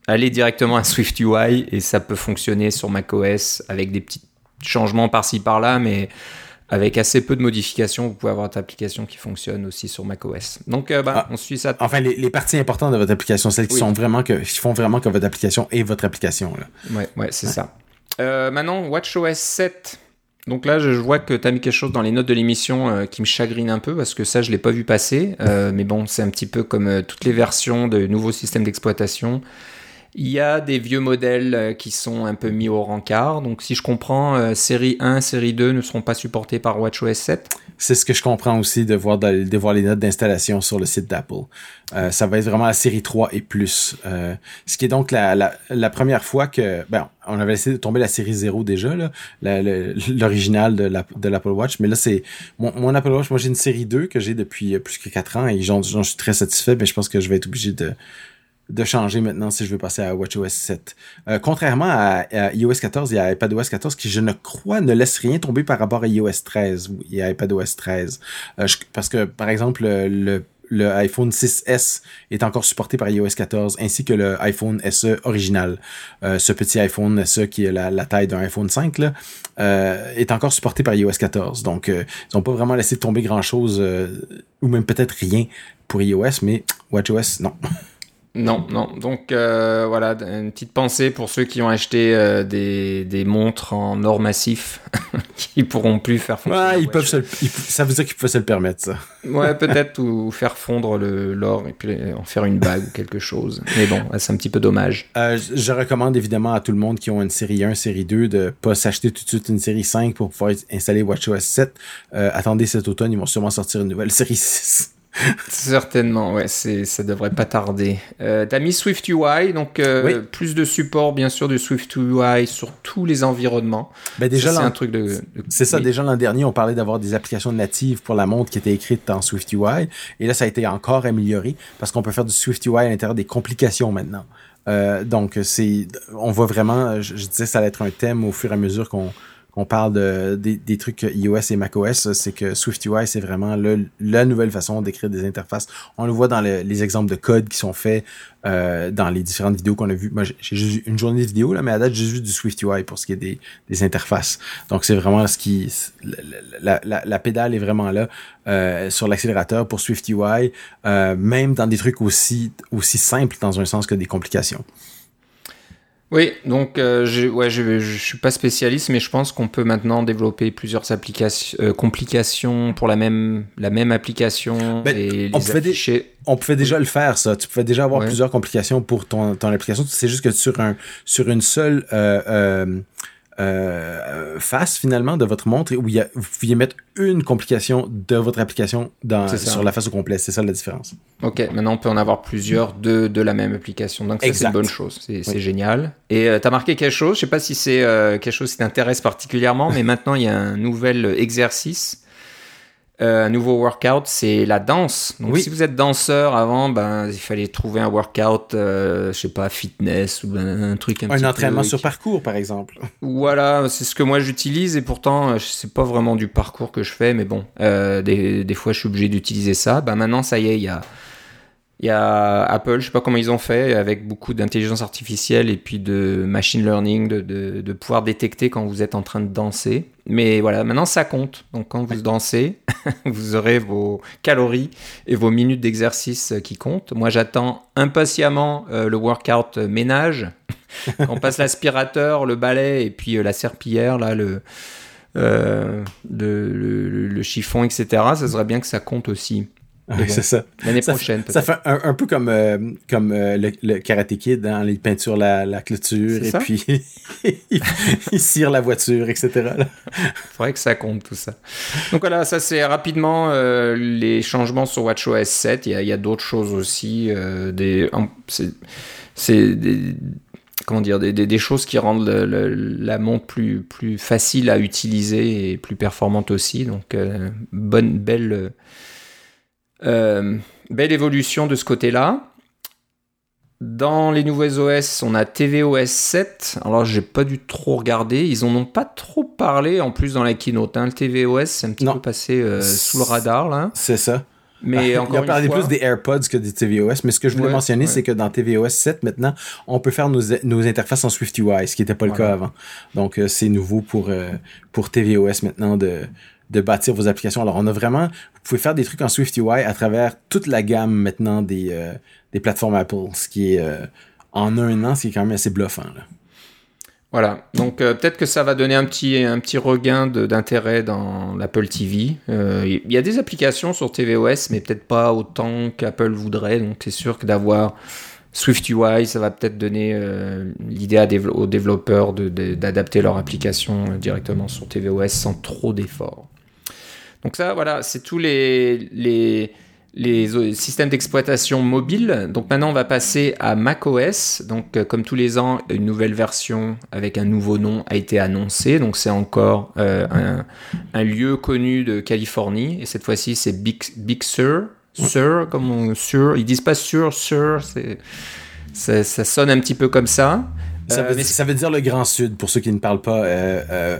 allez directement à Swift UI et ça peut fonctionner sur macOS avec des petits changements par-ci par-là, mais avec assez peu de modifications, vous pouvez avoir votre application qui fonctionne aussi sur macOS. Donc, euh, bah, ah, on suit ça. Enfin, les, parties importantes de votre application, celles qui sont vraiment que, qui font vraiment que votre application est votre application. Là. Ouais, ouais, c'est ça. Euh, maintenant, WatchOS 7. Donc là, je vois que tu as mis quelque chose dans les notes de l'émission euh, qui me chagrine un peu parce que ça, je l'ai pas vu passer. mais bon, c'est un petit peu comme toutes les versions de nouveaux systèmes d'exploitation. Il y a des vieux modèles euh, qui sont un peu mis au rencard. Donc, si je comprends, euh, série 1, série 2 ne seront pas supportés par WatchOS 7. C'est ce que je comprends aussi de voir, de, voir les notes d'installation sur le site d'Apple. Euh, ça va être vraiment la série 3 et plus. ce qui est donc la, première fois que... Ben, on avait essayé de tomber la série 0 déjà, l'original de l'Apple Watch. Mais là, c'est... Mon, mon, Apple Watch, moi j'ai une série 2 que j'ai depuis plus que 4 ans et j'en suis très satisfait. Mais je pense que je vais être obligé de de changer maintenant si je veux passer à WatchOS 7. Euh, contrairement à, iOS 14 et à iPadOS 14, qui je ne crois ne laisse rien tomber par rapport à iOS 13 et à iPadOS 13. Euh, parce que, par exemple, le, iPhone 6S est encore supporté par iOS 14, ainsi que le iPhone SE original. Euh, ce petit iPhone SE qui est la, taille d'un iPhone 5 là, est encore supporté par iOS 14. Donc, ils n'ont pas vraiment laissé tomber grand-chose, ou même peut-être rien pour iOS, mais WatchOS, non. [laughs] Non, non. Donc euh, voilà, une petite pensée pour ceux qui ont acheté euh, des, des, montres en or massif [laughs] qui pourront plus faire fonctionner. Ouais, ils peuvent ça veut dire qu'ils peuvent se le permettre, ça. ouais, [laughs] peut-être, ou faire fondre l'or et puis en faire une bague ou quelque chose. Mais bon, c'est un petit peu dommage. Euh, je recommande évidemment à tout le monde qui ont une série 1, série 2 de pas s'acheter tout de suite une série 5 pour pouvoir installer WatchOS 7. attendez cet automne, ils vont sûrement sortir une nouvelle série 6. Certainement, ouais, c'est, ça devrait pas tarder. Euh, t'as mis Swift UI, donc euh, plus de support bien sûr de Swift UI sur tous les environnements. Ben déjà, c'est un truc de. c'est ça. Déjà l'an dernier, on parlait d'avoir des applications natives pour la montre qui étaient écrites en Swift UI, et là ça a été encore amélioré parce qu'on peut faire du Swift UI à l'intérieur des complications maintenant. Euh, donc c'est, on voit vraiment, je, je disais, ça va être un thème au fur et à mesure qu'on qu'on parle de, des, trucs iOS et macOS, c'est que SwiftUI, c'est vraiment la nouvelle façon d'écrire des interfaces. On le voit dans les exemples de code qui sont faits euh, dans les différentes vidéos qu'on a vues. Moi, j'ai juste une journée de vidéo, là, mais à date, j'ai juste du SwiftUI pour ce qui est des, interfaces. Donc, c'est vraiment ce qui... La pédale est vraiment là euh, sur l'accélérateur pour SwiftUI, euh, même dans des trucs aussi, aussi simples dans un sens que des complications. Oui, donc euh, je, ouais, je, je, suis pas spécialiste, mais je pense qu'on peut maintenant développer plusieurs applications, euh, complications pour la même, la même application ben, et on pouvait On pouvait déjà le faire, ça. Tu pouvais déjà avoir plusieurs complications pour ton, ton application. C'est juste que sur un, sur une seule euh, euh face finalement de votre montre où il y a, vous pouviez mettre une complication de votre application dans, sur la face au complet. C'est ça la différence. Ok, maintenant on peut en avoir plusieurs de, de la même application. Donc ça c'est une bonne chose, c'est génial. Et euh, tu as marqué quelque chose, je sais pas si c'est euh, quelque chose qui t'intéresse particulièrement, mais [laughs] maintenant il y a un nouvel exercice un nouveau workout, c'est la danse. Donc si vous êtes danseur avant, ben il fallait trouver un workout, je sais pas, fitness ou un, truc un, un entraînement sur parcours par exemple. Voilà, c'est ce que moi j'utilise et pourtant c'est pas vraiment du parcours que je fais, mais bon, des, des, fois je suis obligé d'utiliser ça. Ben maintenant ça y est, il y a il y a Apple, je sais pas comment ils ont fait, avec beaucoup d'intelligence artificielle et puis de machine learning, de, de, pouvoir détecter quand vous êtes en train de danser. Mais voilà, maintenant ça compte. Donc quand vous dansez, [laughs] vous aurez vos calories et vos minutes d'exercice qui comptent. Moi j'attends impatiemment euh, le workout ménage. quand [laughs] on passe l'aspirateur, le balai et puis euh, la serpillière, là, le, euh, le, le, chiffon, etc. Ça serait bien que ça compte aussi [laughs] c'est ça. L'année prochaine. Ça fait un, peu comme, euh, comme euh, le, le, Karate Kid, dans hein, les peintures la, la clôture, et puis [laughs] il, cire la voiture, etc. Il [laughs] faudrait que ça compte tout ça. Donc voilà, ça c'est rapidement euh, les changements sur WatchOS 7. Il y a, d'autres choses aussi. des, c'est des comment dire, des, des, choses qui rendent la montre plus, plus facile à utiliser et plus performante aussi. Donc, bonne, belle, euh, belle évolution de ce côté-là. Dans les nouveaux OS, on a tvOS 7. Alors, j'ai pas dû trop regarder. Ils en ont pas trop parlé en plus dans la keynote. Hein. Le tvOS, c'est un petit peu passé euh, sous le radar là. C'est ça. Mais encore Il a parlé plus des AirPods que des tvOS, mais ce que je voulais mentionner, c'est que dans tvOS 7, maintenant, on peut faire nos, nos interfaces en SwiftUI, ce qui n'était pas le cas avant. Donc, euh, c'est nouveau pour, pour tvOS maintenant de, de bâtir vos applications. Alors, on a vraiment, vous pouvez faire des trucs en SwiftUI à travers toute la gamme maintenant des, euh, des plateformes Apple, ce qui est euh, en un an, ce qui est quand même assez bluffant. Là. Voilà, donc euh, peut-être que ça va donner un petit, un petit regain d'intérêt dans l'Apple TV. Il y a des applications sur tvOS, mais peut-être pas autant qu'Apple voudrait. Donc c'est sûr que d'avoir SwiftUI, ça va peut-être donner l'idée aux développeurs d'adapter de, leur application directement sur tvOS sans trop d'efforts. Donc ça, voilà, c'est tous les, les, les systèmes d'exploitation mobile. Donc maintenant, on va passer à macOS. Donc euh, comme tous les ans, une nouvelle version avec un nouveau nom a été annoncée. Donc c'est encore euh, un, un, lieu connu de Californie. Et cette fois-ci, c'est Big, Big Sur. Sur, comme on, sur. Ils disent pas sur, sur. Ça, ça sonne un petit peu comme ça. Ça veut, euh, ça veut, dire le Grand Sud pour ceux qui ne parlent pas euh,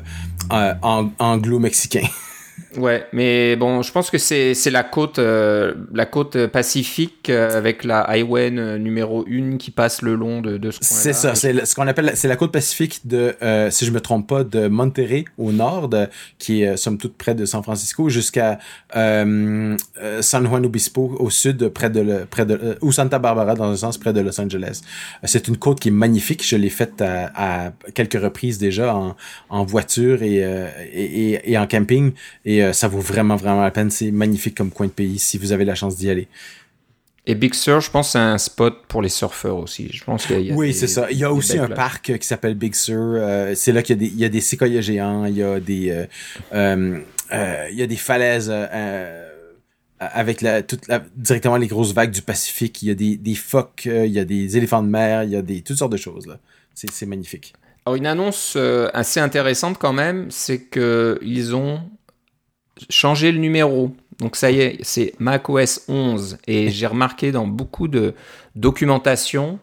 anglo-mexicain. [laughs] Ouais, mais bon, je pense que c'est la côte euh, la côte pacifique euh, avec la highway numéro 1 qui passe le long de, de ce coin C'est ça, c'est ce qu'on appelle c'est la côte pacifique de euh, si je me trompe pas de Monterrey au nord qui est somme toute près de San Francisco jusqu'à San Juan Obispo au sud près de le, près de ou Santa Barbara dans un sens près de Los Angeles. C'est une côte qui est magnifique, je l'ai faite à, quelques reprises déjà en, en voiture et, et, et en camping. Et euh, ça vaut vraiment, vraiment la peine. C'est magnifique comme coin de pays si vous avez la chance d'y aller. Et Big Sur, je pense c'est un spot pour les surfeurs aussi. Je pense qu'il y a Oui, c'est ça. Il y a aussi un parc qui s'appelle Big Sur. Euh, c'est là qu'il y, a des, il y a des séquoias géants, il y a des, euh, il y a des falaises avec la, toute la, directement les grosses vagues du Pacifique. Il y a des, des phoques, il y a des éléphants de mer, il y a des, toutes sortes de choses. Là. C'est, magnifique. Alors, une annonce assez intéressante quand même, c'est qu'ils ont changer le numéro. Donc ça y est, c'est macOS 11. Et j'ai remarqué dans beaucoup de documentation,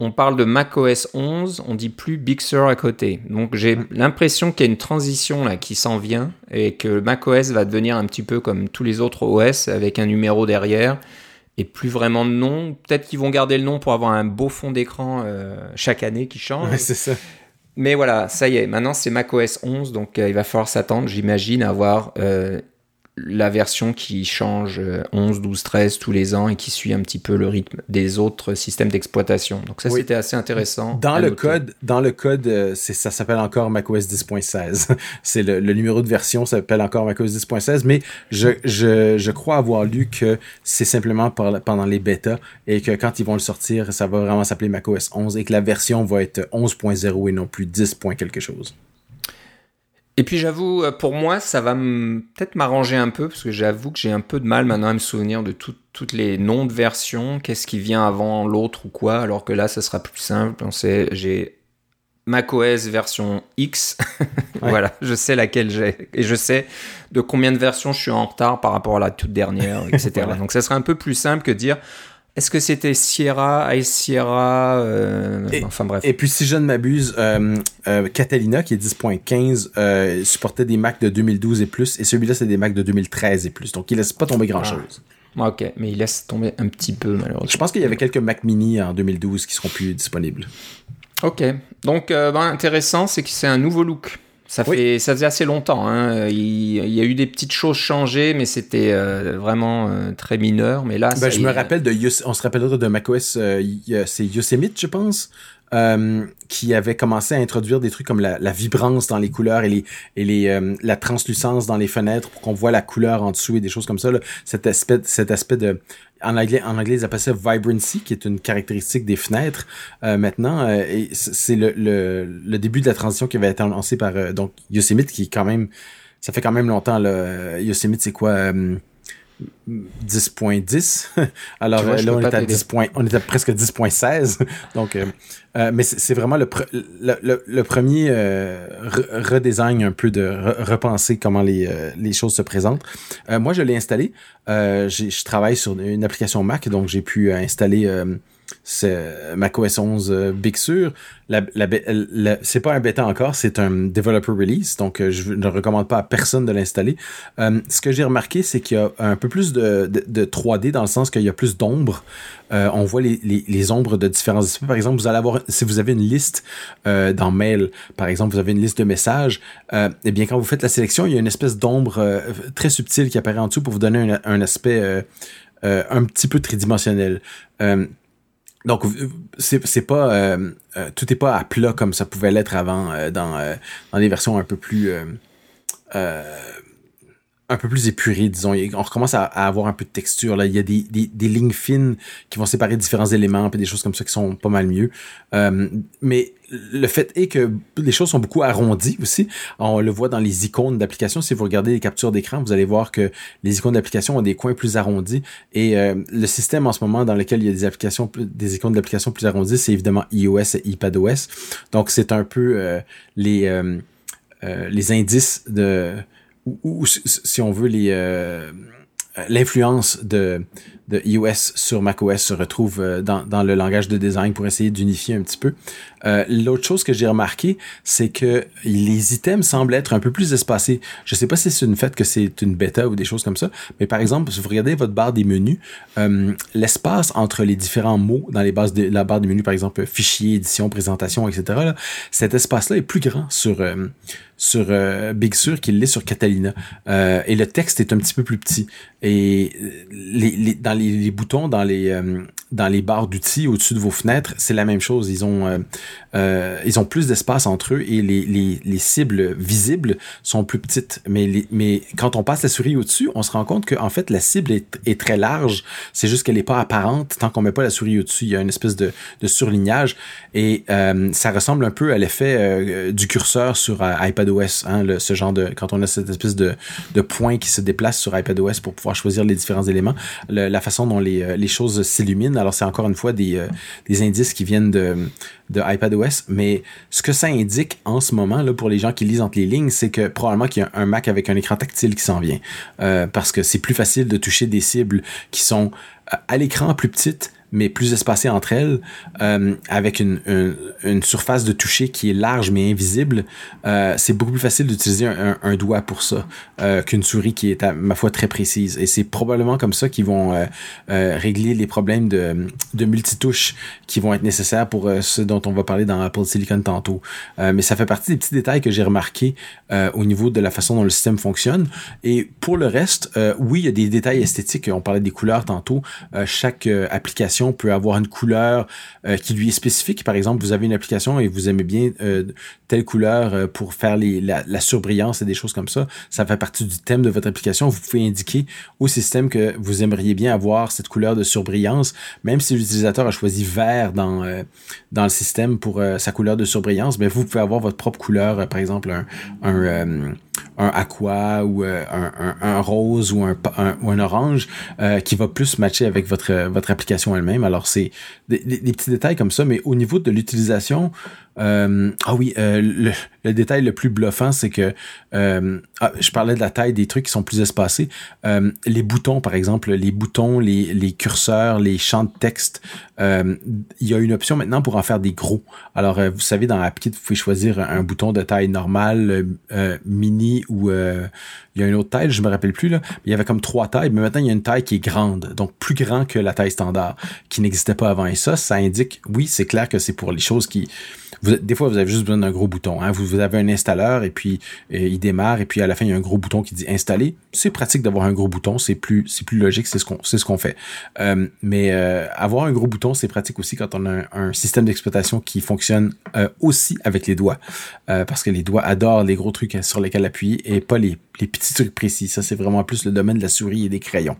on parle de macOS 11, on dit plus Big Sur à côté. Donc j'ai l'impression qu'il y a une transition là qui s'en vient et que macOS va devenir un petit peu comme tous les autres OS avec un numéro derrière et plus vraiment de nom. Peut-être qu'ils vont garder le nom pour avoir un beau fond d'écran euh, chaque année qui change. c'est ça. Mais voilà, ça y est, maintenant c'est macOS 11, donc euh, il va falloir s'attendre, j'imagine, à avoir euh, la version qui change 11, 12, 13 tous les ans et qui suit un petit peu le rythme des autres systèmes d'exploitation. Donc ça, c'était assez intéressant. Dans le code, dans le code, euh, ça s'appelle encore macOS 10.16. [laughs] c'est le, numéro de version s'appelle encore macOS 10.16, mais je, je, je, crois avoir lu que c'est simplement pendant les bêtas et que quand ils vont le sortir, ça va vraiment s'appeler macOS 11 et que la version va être 11.0 et non plus 10. quelque chose. Et puis j'avoue, euh, pour moi, ça va peut-être m'arranger un peu, parce que j'avoue que j'ai un peu de mal maintenant à me souvenir de toutes les noms de versions, qu'est-ce qui vient avant l'autre ou quoi, alors que là, ça sera plus simple. J'ai macOS version X. [laughs] voilà, je sais laquelle j'ai. Et je sais de combien de versions je suis en retard par rapport à la toute dernière, etc. [laughs] Donc ça serait un peu plus simple que dire est-ce que c'était Sierra, Ice Sierra euh, Enfin bref. Et puis si je ne m'abuse, euh, euh, Catalina qui est 10.15 supportait des Macs de 2012 et plus, et celui-là c'est des Macs de 2013 et plus. Donc il laisse pas tomber grand-chose. Ah. Ok, mais il laisse tomber un petit peu malheureusement. Je pense qu'il y avait quelques Mac Mini en 2012 qui seront plus disponibles. Ok, donc ben, intéressant, c'est que c'est un nouveau look. Ça, fait, ça faisait assez longtemps. Hein. Il, y a eu des petites choses changées, mais c'était euh, vraiment euh, très mineur. Mais là, ben, je me rappelle de, on se rappelle de macOS, euh, c'est Yosemite, je pense, qui avait commencé à introduire des trucs comme la, vibrance dans les couleurs et les et les la translucence dans les fenêtres pour qu'on voit la couleur en dessous et des choses comme ça. Là. Cet aspect, cet aspect de en anglais, en anglais, ils appellent ça vibrancy, qui est une caractéristique des fenêtres. Euh, maintenant, euh, c'est le, le, le, début de la transition qui avait été annoncé par euh, donc Yosemite, qui est quand même, ça fait quand même longtemps. Là, Yosemite, c'est quoi 10.10. [laughs] Alors là, on est, à 10 on était presque 10.16. [laughs] Donc, euh, euh, mais c'est vraiment le, le, le, premier euh, redesign un peu de repenser comment les, les choses se présentent. moi, je l'ai installé. je travaille sur une application Mac, donc j'ai pu installer macOS 11 euh, Big Sur. La, c'est pas un bêta encore, c'est un developer release, donc euh, je ne recommande pas à personne de l'installer. Euh, ce que j'ai remarqué, c'est qu'il y a un peu plus de, de, 3D dans le ssens qu'il y a plus d'ombres. on voit les, les, les, ombres de différents aspects. Par exemple, vous allez avoir, si vous avez une liste dans Mail, par exemple, vous avez une liste de messages, eh bien quand vous faites la sélection, il y a une espèce d'ombre très subtile qui apparaît en dessous pour vous donner un, un aspect un petit peu tridimensionnel. Donc, c'est pas euh, euh, tout est pas à plat comme ça pouvait l'être avant euh, dans, dans les versions un peu plus un peu plus épurées, disons. On recommence à, avoir un peu de texture. Là. Il y a des, lignes fines qui vont séparer différents éléments, puis des choses comme ça qui sont pas mal mieux. mais le fait est que les choses sont beaucoup arrondies aussi. On le voit dans les icônes d'application. Si vous regardez les captures d'écran, vous allez voir que les icônes d'application ont des coins plus arrondis. Et euh, le système en ce moment dans lequel il y a des applications, des icônes d'application plus arrondies, c'est évidemment iOS et iPadOS. Donc c'est un peu euh, euh, les indices de ou, si on veut les l'influence de de iOS sur macOS se retrouve euh, dans, dans le langage de design pour essayer d'unifier un petit peu. Euh, L'autre chose que j'ai remarqué, c'est que les items semblent être un peu plus espacés. Je sais pas si c'est une fait que c'est une bêta ou des choses comme ça, mais par exemple, si vous regardez votre barre des menus, euh, l'espace entre les différents mots dans les bases de la barre des menus, par exemple fichier, édition, présentation, etc. Cet espace-là est plus grand sur euh, sur euh, Big Sur qu'il l'est sur Catalina. Euh, et le texte est un petit peu plus petit. Et les, les, dans les, boutons, dans les, euh, dans les barres d'outils au-dessus de vos fenêtres, c'est la même chose. Ils ont, euh, euh, ils ont plus d'espace entre eux et les, les, les, cibles visibles sont plus petites. Mais, mais quand on passe la souris au-dessus, on se rend compte que en fait la cible est, très large. C'est juste qu'elle n'est pas apparente tant qu'on met pas la souris au-dessus. Il y a une espèce de, de surlignage et euh, ça ressemble un peu à l'effet du curseur sur iPadOS. Hein, ce genre de quand on a cette espèce de, de point qui se déplace sur iPadOS pour pouvoir choisir les différents éléments. la façon dont les, les choses s'illuminent alors, c'est encore une fois des, euh, indices qui viennent de, iPadOS, mais ce que ça indique en ce moment, pour les gens qui lisent entre les lignes, c'est que probablement qu'il y a un Mac avec un écran tactile qui s'en vient. Euh, parce que c'est plus facile de toucher des cibles qui sont euh, à l'écran plus petites, mais plus espacées entre elles, euh, avec une, une, surface de toucher qui est large mais invisible, euh, c'est beaucoup plus facile d'utiliser un, un, doigt pour ça euh, qu'une souris qui est à ma foi très précise. Et c'est probablement comme ça qu'ils vont régler les problèmes de, de multitouche qui vont être nécessaires pour ce dont on va parler dans Apple Silicon tantôt. mais ça fait partie des petits détails que j'ai remarqués au niveau de la façon dont le système fonctionne. Et pour le reste, oui, il y a des détails esthétiques. On parlait des couleurs tantôt. chaque application peut avoir une couleur euh, qui lui est spécifique. Par exemple, vous avez une application et vous aimez bien euh, telle couleur euh, pour faire la, surbrillance et des choses comme ça. Ça fait partie du thème de votre application. Vous pouvez indiquer au système que vous aimeriez bien avoir cette couleur de surbrillance, même si l'utilisateur a choisi vert dans, dans le système pour sa couleur de surbrillance, mais vous pouvez avoir votre propre couleur, par exemple un un aqua ou euh, un, un, rose ou un, ou un orange euh, qui va plus matcher avec votre, votre application elle-même. Alors, c'est des, des, petits détails comme ça, mais au niveau de l'utilisation, ah oui, le, le, détail le plus bluffant, c'est que ah, je parlais de la taille des trucs qui sont plus espacés. les boutons, par exemple, les boutons, les, curseurs, les champs de texte, il y a une option maintenant pour en faire des gros. Alors, vous savez, dans AppKit, vous pouvez choisir un, bouton de taille normale, mini ou il y a une autre taille, je me rappelle plus là. Il y avait comme trois tailles, mais maintenant il y a une taille qui est grande, donc plus grand que la taille standard, qui n'existait pas avant. Et ça, ça indique, oui, c'est clair que c'est pour les choses qui des fois, vous avez juste besoin d'un gros bouton. Hein. Vous, avez un installeur et puis euh, il démarre et puis à la fin, il y a un gros bouton qui dit installer. C'est pratique d'avoir un gros bouton. C'est plus, logique. C'est ce qu'on, fait. Euh, mais euh, avoir un gros bouton, c'est pratique aussi quand on a un, système d'exploitation qui fonctionne aussi avec les doigts. parce que les doigts adorent les gros trucs sur lesquels appuyer et pas les, les petits trucs précis. Ça, c'est vraiment plus le domaine de la souris et des crayons.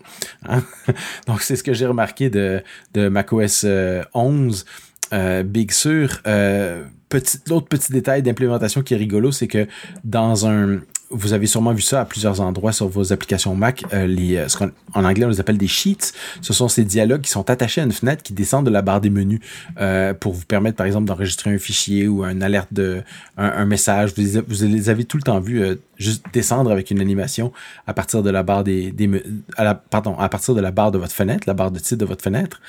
Hein. [laughs] Donc, c'est ce que j'ai remarqué de, de macOS 11. Euh, Big Sur, euh, l'autre petit détail d'implémentation qui est rigolo, c'est que dans un, vous avez sûrement vu ça à plusieurs endroits sur vos applications Mac. Euh, euh, en anglais, on les appelle des sheets. Ce sont ces dialogues qui sont attachés à une fenêtre qui descendent de la barre des menus euh, pour vous permettre, par exemple, d'enregistrer un fichier ou un alerte de un, message. Vous, les avez tout le temps vus juste descendre avec une animation à partir de la barre des, pardon, à partir de la barre de votre fenêtre, la barre de titre de votre fenêtre.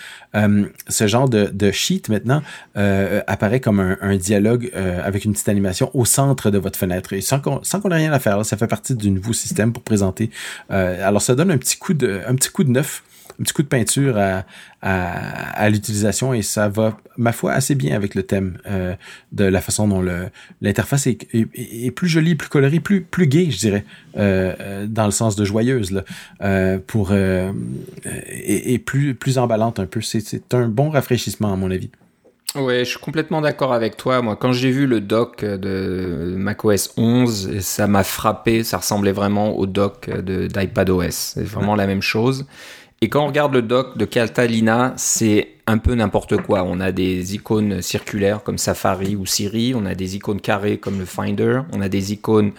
ce genre de, de sheet maintenant apparaît comme un, un dialogue avec une petite animation au centre de votre fenêtre et sans qu'on sans qu'on ait rien à faire ça fait partie du nouveau système pour présenter. Euh, alors, ça donne un petit coup de, un petit coup de neuf, un petit coup de peinture à, l'utilisation et ça va, ma foi, assez bien avec le thème euh, de la façon dont l'interface est, plus jolie, plus colorée, plus, plus gay, je dirais, euh, dans le sens de joyeuse, pour, et, plus, plus emballante un peu. C'est un bon rafraîchissement, à mon avis. Ouais, je suis complètement d'accord avec toi. Moi, quand j'ai vu le doc de macOS 11, ça m'a frappé. Ça ressemblait vraiment au doc d'iPadOS. C'est vraiment la même chose. Et quand on regarde le doc de Catalina, c'est un peu n'importe quoi. On a des icônes circulaires comme Safari ou Siri. On a des icônes carrées comme le Finder. On a des icônes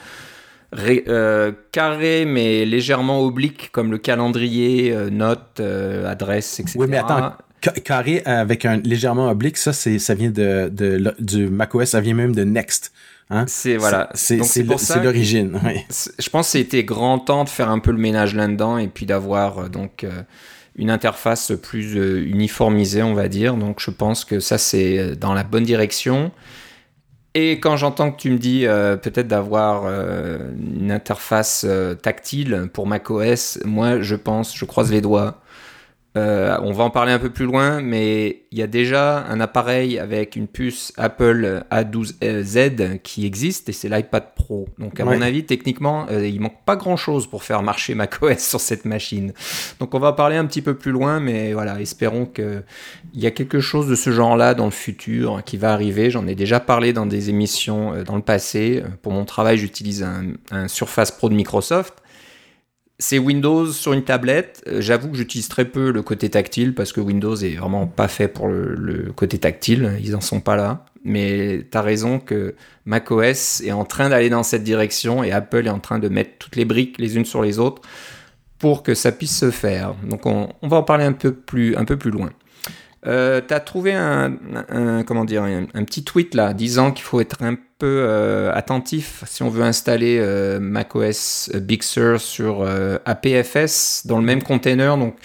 euh, carrées mais légèrement obliques comme le calendrier, euh, notes, euh, adresse, etc. Oui, mais attends, carré avec un légèrement oblique, ça, c'est, ça vient de, de, du macOS, ça vient même de Next. Hein? C'est voilà. C'est, l'origine. Je pense que c'était grand temps de faire un peu le ménage là-dedans et puis d'avoir euh, donc euh, une interface plus euh, uniformisée, on va dire. Donc je pense que ça c'est dans la bonne direction. Et quand j'entends que tu me dis peut-être d'avoir une interface tactile pour macOS, moi je pense, je croise les doigts euh, on va en parler un peu plus loin, mais il y a déjà un appareil avec une puce Apple A12Z qui existe et c'est l'iPad Pro. Donc à mon avis, techniquement, euh, il manque pas grand-chose pour faire marcher macOS [laughs] sur cette machine. Donc on va parler un petit peu plus loin, mais voilà, espérons qu'il y a quelque chose de ce genre-là dans le futur qui va arriver. J'en ai déjà parlé dans des émissions euh, dans le passé. Pour mon travail, j'utilise un Surface Pro de Microsoft c'est Windows sur une tablette. Euh, j'avoue que j'utilise très peu le côté tactile parce que Windows est vraiment pas fait pour le, côté tactile. Ils en sont pas là. Mais tu as raison que macOS est en train d'aller dans cette direction et Apple est en train de mettre toutes les briques les unes sur les autres pour que ça puisse se faire. Donc on, va en parler un peu plus, loin. Euh, tu as trouvé un, un, petit tweet là disant qu'il faut être un peu euh, attentif si on veut installer euh, macOS Big Sur sur APFS dans le même container. Donc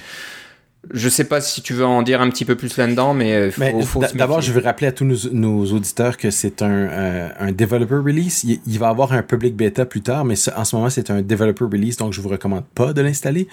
je sais pas si tu veux en dire un petit peu plus là-dedans, mais euh, faut, D'abord, je veux rappeler à tous nos, auditeurs que c'est un, euh, un developer release. Il, va avoir un public beta plus tard, mais en ce moment, c'est un developer release, donc je vous recommande pas de l'installer.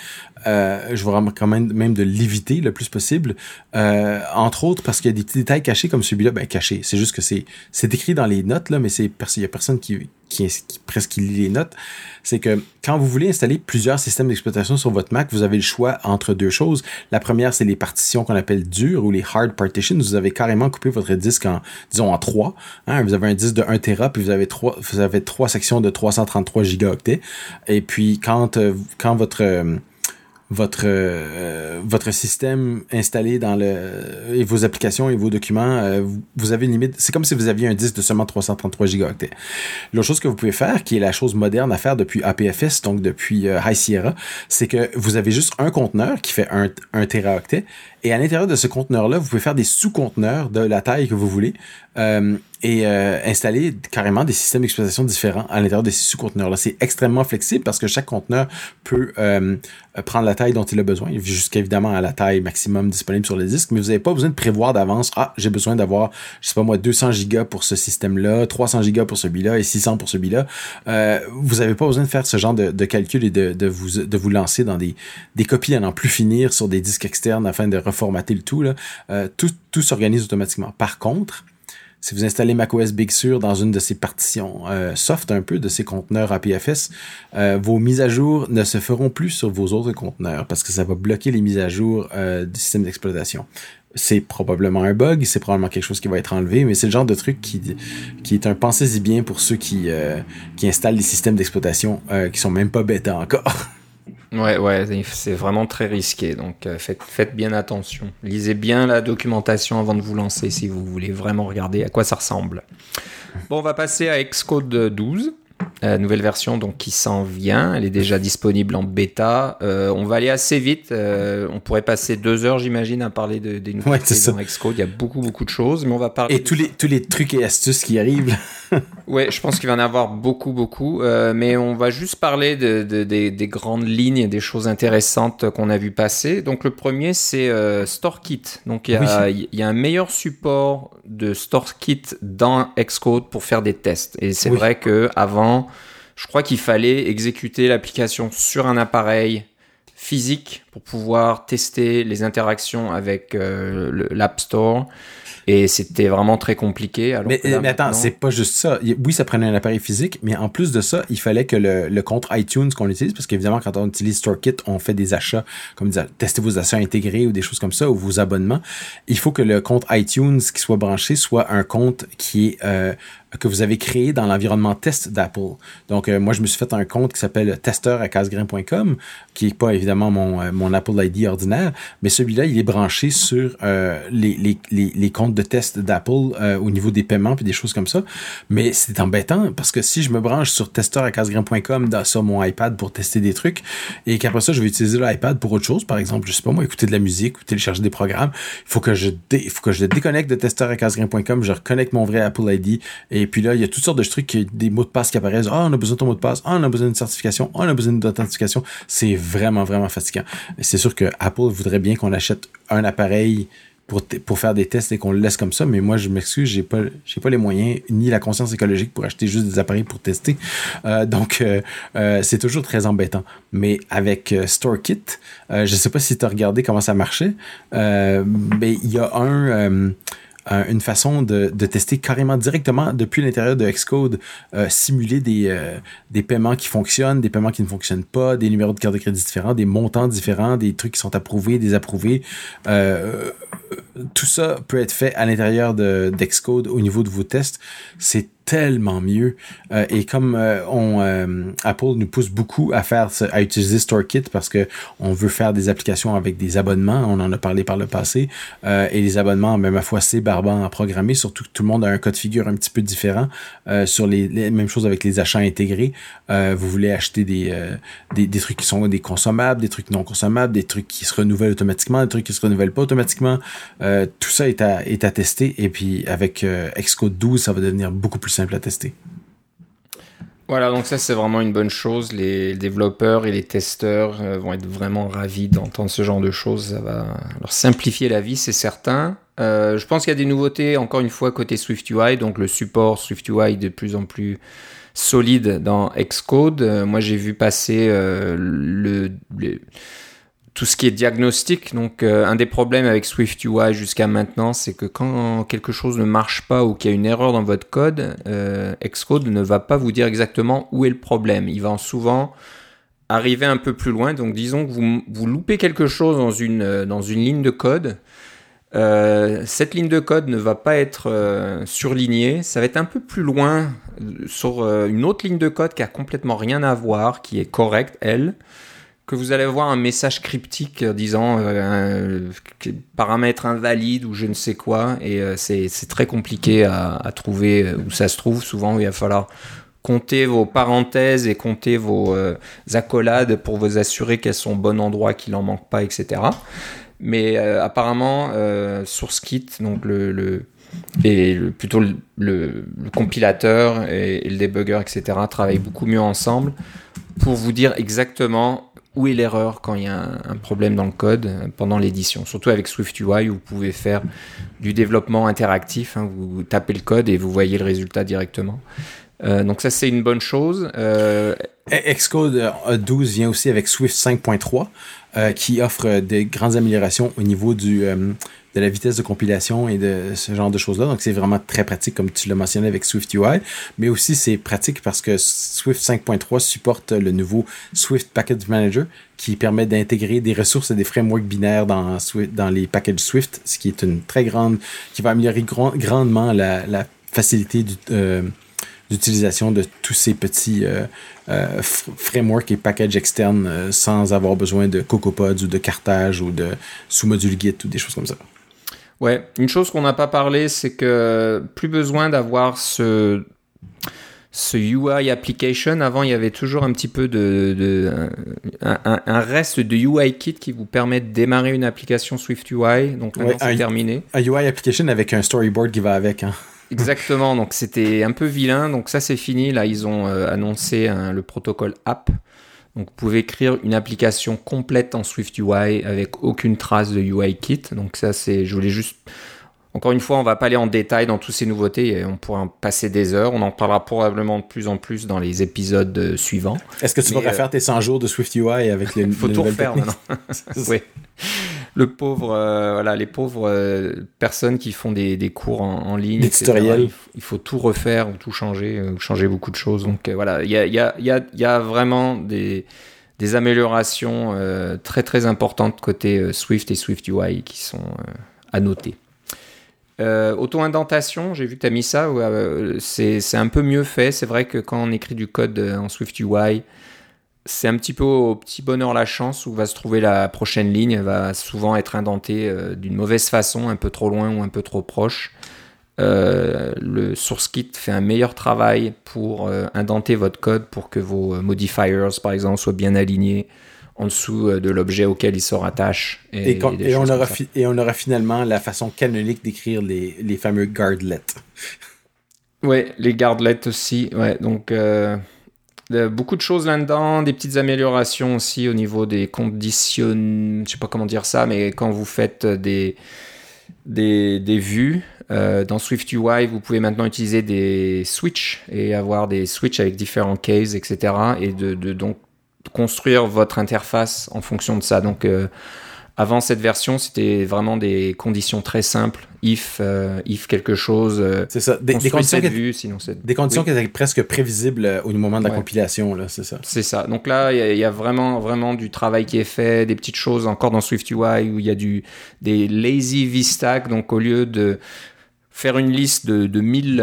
Euh, je vous recommande même de l'éviter le plus possible. entre autres, parce qu'il y a des détails cachés comme celui-là. Ben, cachés. C'est juste que c'est, c'est écrit dans les notes, là, mais c'est, il y a personne qui, qui, qui presque lit les notes, c'est que quand vous voulez installer plusieurs systèmes d'exploitation sur votre Mac, vous avez le choix entre deux choses. La première, c'est les partitions qu'on appelle dures ou les hard partitions. Vous avez carrément coupé votre disque en, disons, en trois. Hein. Vous avez un disque de 1 Tera, puis vous avez trois, vous avez trois sections de 333 gigaoctets. Et puis, quand, euh, quand votre, euh, votre euh, votre système installé dans le et vos applications et vos documents, euh, vous avez une limite. C'est comme si vous aviez un disque de seulement 333 gigaoctets. L'autre chose que vous pouvez faire, qui est la chose moderne à faire depuis APFS, donc depuis euh, High Sierra, c'est que vous avez juste un conteneur qui fait un, un teraoctet et à l'intérieur de ce conteneur-là, vous pouvez faire des sous-conteneurs de la taille que vous voulez et installer carrément des systèmes d'exploitation différents à l'intérieur de ces sous-conteneurs-là. C'est extrêmement flexible parce que chaque conteneur peut prendre la taille dont il a besoin, jusqu'évidemment à la taille maximum disponible sur le disque, mais vous n'avez pas besoin de prévoir d'avance, ah, j'ai besoin d'avoir, je sais pas moi, 200 gigas pour ce système-là, 300 gigas pour celui-là et 600 pour celui-là. vous n'avez pas besoin de faire ce genre de, de calcul et de, de, vous, de vous lancer dans des, des copies à n'en plus finir sur des disques externes afin de reformater le tout. Là. tout, tout s'organise automatiquement. Par contre, si vous installez macOS Big Sur dans une de ces partitions euh, soft un peu de ces conteneurs APFS, euh, vos mises à jour ne se feront plus sur vos autres conteneurs parce que ça va bloquer les mises à jour euh, du système d'exploitation. C'est probablement un bug, c'est probablement quelque chose qui va être enlevé, mais c'est le genre de truc qui, qui est un pensez-y bien pour ceux qui, qui installent des systèmes d'exploitation qui sont même pas bêta encore. [laughs] Ouais, ouais, c'est vraiment très risqué. Donc euh, faites, faites bien attention. Lisez bien la documentation avant de vous lancer si vous voulez vraiment regarder à quoi ça ressemble. Bon, on va passer à Xcode 12. Euh, nouvelle version donc qui s'en vient, elle est déjà disponible en bêta. Euh, on va aller assez vite. on pourrait passer deux heures, j'imagine, à parler de, des nouveautés dans Xcode. Il y a beaucoup beaucoup de choses, mais on va parler. Et tous les tous les trucs et astuces qui arrivent. [laughs] ouais, je pense qu'il va en avoir beaucoup, beaucoup. Euh, mais on va juste parler de, des grandes lignes et des choses intéressantes qu'on a vu passer. Donc le premier, c'est euh, StoreKit. Donc il y, a un meilleur support de StoreKit dans Xcode pour faire des tests. Et c'est vrai que avant, je crois qu'il fallait exécuter l'application sur un appareil physique pour pouvoir tester les interactions avec euh, l'App Store. Et c'était vraiment très compliqué. mais, mais, attends, c'est pas juste ça. Oui, ça prenait un appareil physique, mais en plus de ça, il fallait que le, le compte iTunes qu'on utilise, parce qu'évidemment, quand on utilise StoreKit, on fait des achats, comme dire, tester vos achats intégrés ou des choses comme ça, ou vos abonnements. Il faut que le compte iTunes qui soit branché soit un compte qui est euh, que vous avez créé dans l'environnement test d'Apple. Donc, euh, moi, je me suis fait un compte qui s'appelle testeur à qui n'est pas évidemment mon, euh, mon Apple ID ordinaire, mais celui-là, il est branché sur euh, les, les, les, comptes de test d'Apple au niveau des paiements puis des choses comme ça. Mais c'est embêtant parce que si je me branche sur testeur à casgrain.com sur mon iPad pour tester des trucs et qu'après ça, je vais utiliser l'iPad pour autre chose, par exemple, je sais pas moi, écouter de la musique ou télécharger des programmes, il faut que je, dé, faut que je déconnecte de testeur à je reconnecte mon vrai Apple ID et puis là, il y a toutes sortes de trucs, des mots de passe qui apparaissent. Ah, on a besoin de ton mot de passe. Ah, on a besoin d'une certification. Ah, on a besoin d'authentification. C'est vraiment, vraiment fatigant. C'est sûr que Apple voudrait bien qu'on achète un appareil pour, pour faire des tests et qu'on le laisse comme ça, mais moi, je m'excuse, j'ai pas, j'ai pas les moyens ni la conscience écologique pour acheter juste des appareils pour tester. Euh, donc, euh, euh, c'est toujours très embêtant. Mais avec StoreKit, je sais pas si tu as regardé comment ça marchait, mais il y a un une façon de, tester carrément directement depuis l'intérieur de Xcode, euh, simuler des, euh, des paiements qui fonctionnent, des paiements qui ne fonctionnent pas, des numéros de carte de crédit différents, des montants différents, des trucs qui sont approuvés, désapprouvés. Euh, tout ça peut être fait à l'intérieur d'Xcode au niveau de vos tests. C'est tellement mieux. Euh, et comme euh, on, euh, Apple nous pousse beaucoup à faire à utiliser StoreKit parce que on veut faire des applications avec des abonnements, on en a parlé par le passé, et les abonnements, même à fois c'est barbant à programmer, surtout que tout le monde a un cas de figure un petit peu différent sur les, mêmes choses avec les achats intégrés. vous voulez acheter des, des, des, trucs qui sont des consommables, des trucs non consommables, des trucs qui se renouvellent automatiquement, des trucs qui se renouvellent pas automatiquement. tout ça est à, est à tester et puis avec Xcode 12, ça va devenir beaucoup plus simple à tester. Voilà, donc ça c'est vraiment une bonne chose. Les développeurs et les testeurs euh, vont être vraiment ravis d'entendre ce genre de choses. Ça va leur simplifier la vie, c'est certain. Euh, je pense qu'il y a des nouveautés, encore une fois, côté SwiftUI, donc le support SwiftUI de plus en plus solide dans Xcode. Euh, moi j'ai vu passer le, le tout ce qui est diagnostic. Donc, euh, un des problèmes avec Swift UI jusqu'à maintenant, c'est que quand quelque chose ne marche pas ou qu'il y a une erreur dans votre code, euh, Xcode ne va pas vous dire exactement où est le problème. Il va souvent arriver un peu plus loin. Donc, disons que vous, vous loupez quelque chose dans une, euh, dans une ligne de code. cette ligne de code ne va pas être surlignée, ça va être un peu plus loin sur une autre ligne de code qui a complètement rien à voir, qui est correcte, elle que vous allez avoir un message cryptique disant euh, paramètre invalide ou je ne sais quoi, et euh, c'est très compliqué à, trouver euh, où ça se trouve. Souvent, il va falloir compter vos parenthèses et compter vos accolades pour vous assurer qu'elles sont au bon endroit, qu'il n'en manque pas, etc. Mais apparemment, SourceKit, donc le, le et plutôt le, compilateur et, le debugger, etc., travaillent beaucoup mieux ensemble pour vous dire exactement où est l'erreur quand il y a un, problème dans le code pendant l'édition. Surtout avec SwiftUI, où vous pouvez faire du développement interactif. Hein, vous tapez le code et vous voyez le résultat directement. Euh, donc ça, c'est une bonne chose. Euh, Xcode 12 vient aussi avec Swift 5.3, euh, qui offre des grandes améliorations au niveau du, de la vitesse de compilation et de ce genre de choses-là. Donc, c'est vraiment très pratique, comme tu l'as mentionné avec Swift UI. Mais aussi, c'est pratique parce que Swift 5.3 supporte le nouveau Swift Package Manager qui permet d'intégrer des ressources et des frameworks binaires dans, dans les packages Swift, ce qui est une très grande, qui va améliorer grandement la, facilité euh, d'utilisation de tous ces petits euh, euh, frameworks et packages externes sans avoir besoin de CocoaPods ou de Cartage ou de sous-module Git ou des choses comme ça. Ouais, une chose qu'on n'a pas parlé, c'est que plus besoin d'avoir ce, ce UI application. Avant, il y avait toujours un petit peu de, un, reste de UI kit qui vous permet de démarrer une application Swift UI. Donc maintenant, c'est terminé. Un UI application avec un storyboard qui va avec. Hein. Exactement. Donc c'était un peu vilain. Donc ça, c'est fini. Là, ils ont euh, annoncé le protocole app. Donc vous pouvez écrire une application complète en Swift UI avec aucune trace de UI kit. Donc ça c'est, je voulais juste, encore une fois, on va pas aller en détail dans toutes ces nouveautés et on pourra en passer des heures. On en parlera probablement de plus en plus dans les épisodes euh, suivants. Est-ce que tu vas refaire euh, tes 100 jours de Swift UI avec les, [laughs] faut tout refaire maintenant. [laughs] oui le pauvre, euh, voilà, les pauvres euh, personnes qui font des, des cours en, ligne, des tutoriels. Il, faut tout refaire ou tout changer, euh, changer beaucoup de choses. Donc voilà, il y a, y, a, y, a, y a, vraiment des, des améliorations très très importantes côté Swift et Swift UI qui sont à noter. Auto-indentation, j'ai vu que tu as mis ça, c'est un peu mieux fait. C'est vrai que quand on écrit du code en Swift UI, c'est un petit peu au petit bonheur la chance où va se trouver la prochaine ligne. Elle va souvent être indentée euh, d'une mauvaise façon, un peu trop loin ou un peu trop proche. Euh, le SourceKit fait un meilleur travail pour euh, indenter votre code pour que vos modifiers, par exemple, soient bien alignés en dessous de l'objet auquel il se rattache. Et, on aura et, on aura finalement la façon canonique d'écrire les, les, fameux guardlets. Ouais, les guardlets aussi. Ouais, donc beaucoup de choses là-dedans, des petites améliorations aussi au niveau des conditions, je sais pas comment dire ça, mais quand vous faites des, des, des vues, euh, dans SwiftUI, vous pouvez maintenant utiliser des switches et avoir des switches avec différents cases, etc. Et de, donc construire votre interface en fonction de ça. Euh, avant cette version, c'était vraiment des conditions très simples. If, euh, if quelque chose. Euh, c'est ça. Des, conditions, qui, sinon des conditions qui étaient presque prévisibles euh, au moment de la compilation, là, c'est ça. C'est ça. Donc là, il y, a vraiment, vraiment du travail qui est fait, des petites choses encore dans SwiftUI où il y a du, des lazy VStack. Donc au lieu de faire une liste de, de, 1000,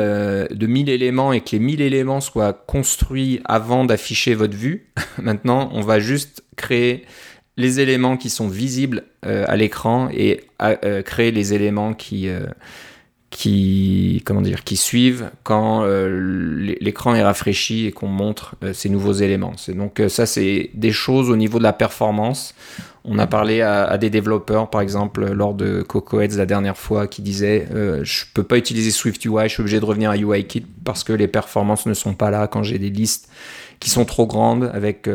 de 1000 éléments et que les 1000 éléments soient construits avant d'afficher votre vue, [laughs] maintenant, on va juste créer les éléments qui sont visibles euh, à l'écran et euh, créer les éléments qui, euh, qui, comment dire, qui suivent quand l'écran est rafraîchi et qu'on montre ces nouveaux éléments. Donc ça, c'est des choses au niveau de la performance. On a parlé à, des développeurs, par exemple, lors de CocoHeads la dernière fois, qui disaient Je peux pas utiliser SwiftUI, je suis obligé de revenir à UIKit parce que les performances ne sont pas là quand j'ai des listes qui sont trop grandes avec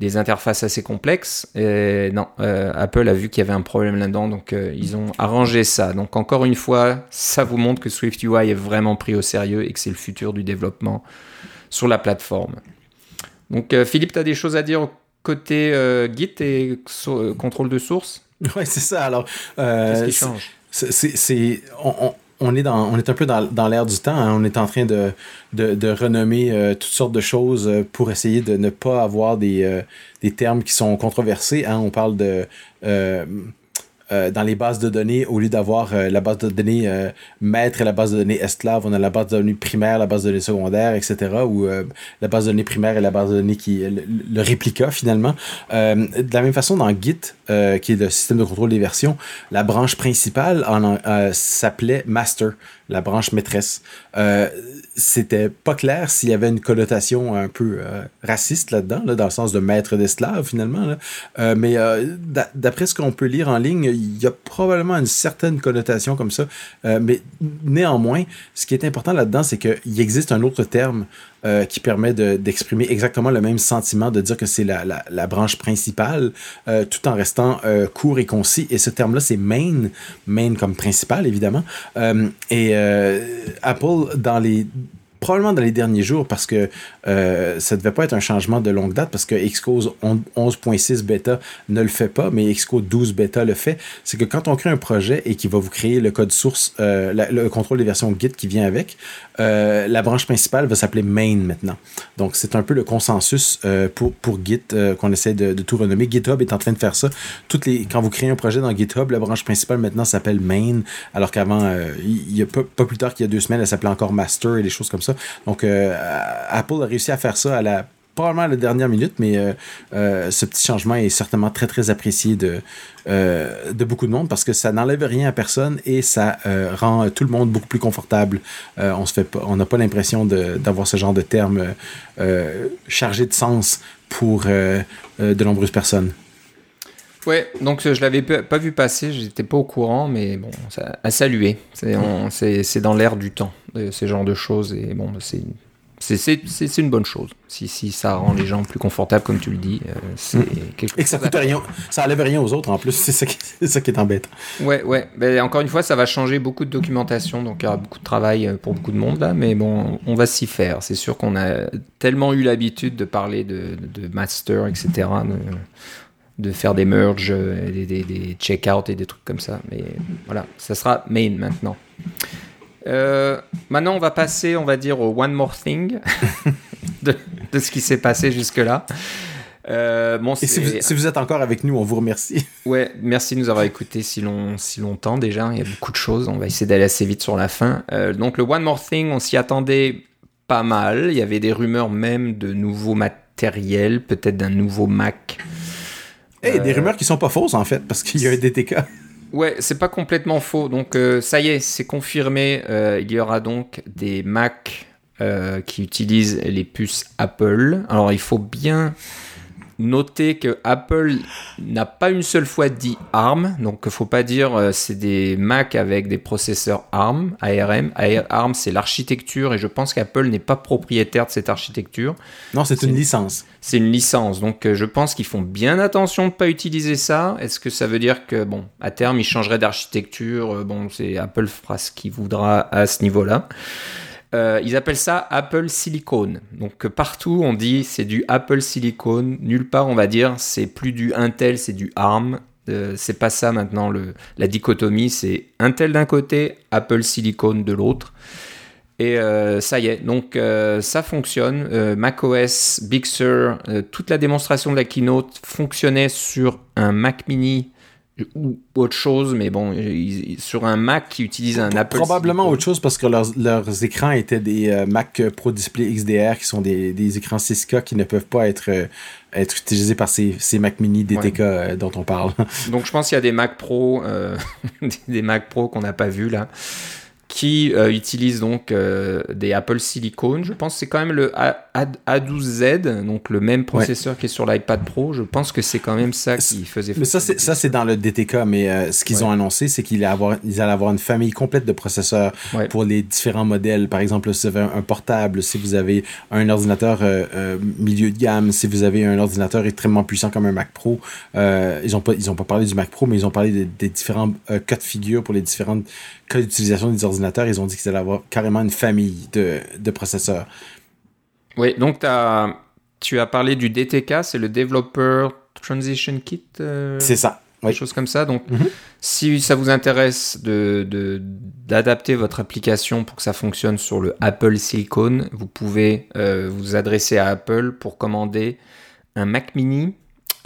des interfaces assez complexes. Et non, euh, Apple a vu qu'il y avait un problème là-dedans, donc euh, ils ont arrangé ça. Donc encore une fois, ça vous montre que SwiftUI est vraiment pris au sérieux et que c'est le futur du développement sur la plateforme. Donc euh, Philippe, tu as des choses à dire côté Git et contrôle de source? Oui, c'est ça. Alors, qu'est-ce qui change? c'est, on est, dans, on est un peu dans, dans l'air du temps. Hein. On est en train de, de, de renommer euh, toutes sortes de choses euh, pour essayer de ne pas avoir des, euh, des termes qui sont controversés. Hein. On parle de euh, dans les bases de données, au lieu d'avoir euh, la base de données euh, maître et la base de données esclave, on a la base de données primaire, la base de données secondaire, etc. Ou la base de données primaire et la base de données qui le, le réplica finalement. de la même façon, dans Git, qui est le système de contrôle des versions, la branche principale s'appelait master la branche maîtresse. Euh, c'était pas clair s'il y avait une connotation un peu euh, raciste là-dedans, là, dans le sens de maître d'esclave finalement. Euh, mais d'après ce qu'on peut lire en ligne, il il y a probablement une certaine connotation comme ça. mais néanmoins, ce qui est important là-dedans, c'est qu'il existe un autre terme qui permet d'exprimer exactement le même sentiment, de dire que c'est la, la, la, branche principale, tout en restant court et concis. Et ce terme-là, c'est main, main comme principal, évidemment. et Apple, dans les probablement dans les derniers jours parce que euh, ça devait pas être un changement de longue date parce que Xcode 11.6 bêta ne le fait pas, mais Xcode 12 bêta le fait. C'est que quand on crée un projet et qu'il va vous créer le code source, euh, le contrôle des versions Git qui vient avec, euh, la branche principale va s'appeler main maintenant. Donc c'est un peu le consensus euh, pour, pour Git qu'on essaie de, tout renommer. GitHub est en train de faire ça. Toutes les, quand vous créez un projet dans GitHub, la branche principale maintenant s'appelle main, alors qu'avant, il y a pas, pas plus tard qu'il y a deux semaines, elle s'appelait encore master et des choses comme ça. Donc, euh, Apple a réussi à faire ça à la probablement à la dernière minute, mais euh, euh, ce petit changement est certainement très, très apprécié de, beaucoup de monde parce que ça n'enlève rien à personne et ça rend tout le monde beaucoup plus confortable. on on n'a pas l'impression d'avoir ce genre de terme chargé de sens pour de nombreuses personnes. Ouais, donc je l'avais pas vu passer, j'étais pas au courant, mais bon, ça a salué. C'est dans l'air du temps, ces genres de choses, et bon, c'est c'est une bonne chose. Si, si, ça rend les gens plus confortables, comme tu le dis, euh, c'est mm. quelque Et que ça coûte rien, ça enlève rien aux autres en plus, [laughs] c'est ça, qui, ça qui est embêtant. Ouais, ouais. Mais encore une fois, ça va changer beaucoup de documentation, donc il y aura beaucoup de travail euh, pour beaucoup de monde là, mais bon, on va s'y faire. C'est sûr qu'on a tellement eu l'habitude de parler de, de, master, etc de faire des merges, euh, des, des, des check-out et des trucs comme ça. Mais voilà, ça sera main maintenant. Euh, maintenant, on va passer, on va dire, au one more thing [laughs] de, de ce qui s'est passé jusque-là. Euh, bon, et si vous, si vous, êtes encore avec nous, on vous remercie. [laughs] Ouais, merci de nous avoir écoutés si, long, si longtemps déjà. Il y a beaucoup de choses. On va essayer d'aller assez vite sur la fin. donc, le One More Thing, on s'y attendait pas mal. Il y avait des rumeurs même de nouveaux matériels, peut-être d'un nouveau Mac et des euh, rumeurs qui sont pas fausses en fait, parce qu'il y a un DTK. Ouais, c'est pas complètement faux. Donc euh, ça y est, c'est confirmé. Euh, il y aura donc des Mac qui utilisent les puces Apple. Alors il faut bien Notez que Apple n'a pas une seule fois dit ARM, donc il faut pas dire euh, c'est des Mac avec des processeurs ARM, ARM. ARM c'est l'architecture et je pense qu'Apple n'est pas propriétaire de cette architecture. Non, c'est une licence. C'est une licence, donc euh, je pense qu'ils font bien attention de ne pas utiliser ça. Est-ce que ça veut dire que bon, à terme ils changeraient d'architecture? Euh, Bon, c'est Apple fera ce qu'il voudra à ce niveau-là. Euh, ils appellent ça Apple Silicon. Donc partout on dit c'est du Apple Silicon. Nulle part on va dire c'est plus du Intel, c'est du ARM. Euh, c'est pas ça maintenant le, la dichotomie. C'est Intel d'un côté, Apple Silicon de l'autre. Et euh, ça y est, donc ça fonctionne. macOS, Big Sur, toute la démonstration de la keynote fonctionnait sur un Mac mini ou autre chose, mais bon, sur un Mac qui utilise un Apple. Probablement autre chose parce que leurs, écrans étaient des euh, Mac Pro Display XDR qui sont des, écrans 6K qui ne peuvent pas être, euh, être utilisés par ces, Mac mini DTK euh, dont on parle. Donc je pense qu'il y a des Mac Pro, [laughs] des Mac Pro qu'on n'a pas vu là qui euh, utilise donc euh, des Apple Silicon. Je pense que c'est quand même le A, 12 z donc le même processeur qui est sur l'iPad Pro. Je pense que c'est quand même ça qui faisait. Mais ça, c'est, ça, c'est dans le DTK, mais euh, ce qu'ils ont annoncé, c'est qu'ils allaient avoir, ils allaient avoir une famille complète de processeurs pour les différents modèles. Par exemple, si vous avez un portable, si vous avez un ordinateur milieu de gamme, si vous avez un ordinateur extrêmement puissant comme un Mac Pro. ils n'ont pas, ils ont pas parlé du Mac Pro, mais ils ont parlé des, des différents cas de figure pour les différentes cas d'utilisation des ordinateurs, ils ont dit qu'ils allaient avoir carrément une famille de, de processeurs. Oui, donc as, tu as parlé du DTK, c'est le Developer Transition Kit euh, C'est ça. Quelque chose comme ça. Donc, mhm. si ça vous intéresse d'adapter de, votre application pour que ça fonctionne sur le Apple Silicon, vous pouvez euh, vous adresser à Apple pour commander un Mac Mini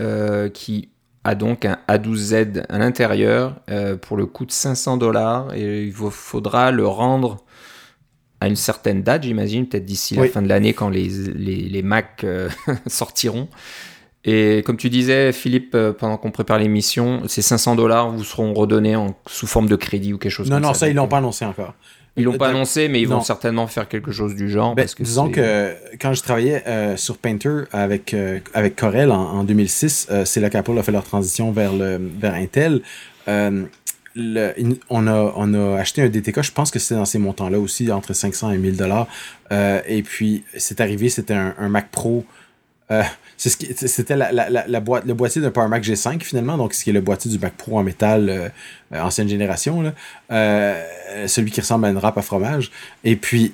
euh, qui a donc un A12Z à l'intérieur euh, pour le coût de 500 dollars et il vous faudra le rendre à une certaine date, j'imagine, peut-être d'ici la fin de l'année quand les, les, les Mac euh, [laughs] sortiront. Et comme tu disais, Philippe, euh, pendant qu'on prépare l'émission, ces 500 dollars vous seront redonnés en, sous forme de crédit ou quelque chose non, comme ça. Non, non, ça, ils l'ont pas annoncé encore. Ils l'ont pas annoncé, mais ils vont certainement faire quelque chose du genre. Ben, parce que disons que quand je travaillais euh, sur Painter avec, euh, avec Corel en, en 2006, euh, c'est là qu'Apple a fait leur transition vers, le, vers Intel. Le, on, a, on a acheté un DTK, je pense que c'était dans ces montants-là aussi, entre 500 et 1000 dollars. et puis, c'est arrivé, c'était un, un, Mac Pro. C'était la, la, la, boîte, le boîtier d'un Power Mac G5 finalement, donc ce qui est le boîtier du Mac Pro en métal ancienne génération, là, celui qui ressemble à une râpe à fromage. Et puis,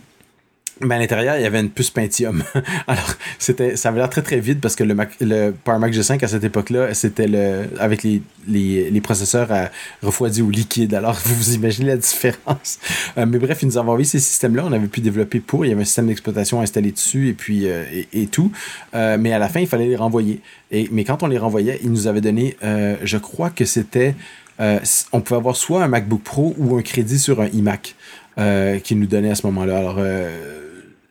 mais à l'intérieur, il y avait une puce Pentium. [laughs] Alors, c'était, ça avait l'air très très vide parce que le, Mac, le Power Mac G5 à cette époque-là, c'était le, avec les, les, les processeurs à refroidi ou liquide. Alors, vous [laughs] vous imaginez la différence. Euh, mais bref, ils nous avaient envoyé ces systèmes-là. On avait pu développer pour. Il y avait un système d'exploitation installé dessus et puis euh, et, tout. Euh, mais à la fin, il fallait les renvoyer. Et, mais quand on les renvoyait, ils nous avaient donné, je crois que c'était, on pouvait avoir soit un MacBook Pro ou un crédit sur un iMac. qu'ils nous donnaient à ce moment-là. Alors,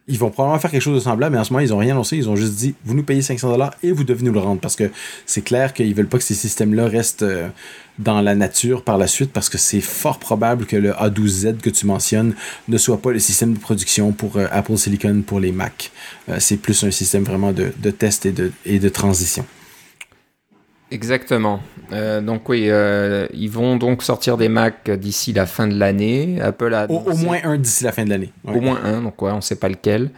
ils vont probablement faire quelque chose de semblable, mais en ce moment, ils n'ont rien annoncé. Ils ont juste dit, vous nous payez 500 dollars et vous devez nous le rendre. Parce que c'est clair qu'ils veulent pas que ces systèmes-là restent euh, dans la nature par la suite, parce que c'est fort probable que le A12Z que tu mentionnes ne soit pas le système de production pour euh, Apple Silicon pour les Mac. Euh, c'est plus un système vraiment de, test et de transition. Exactement. Euh, donc oui, euh, ils vont donc sortir des Mac d'ici la fin de l'année. Apple a au, moins un d'ici la fin de l'année. Au moins un, donc ouais, on ne sait pas lequel.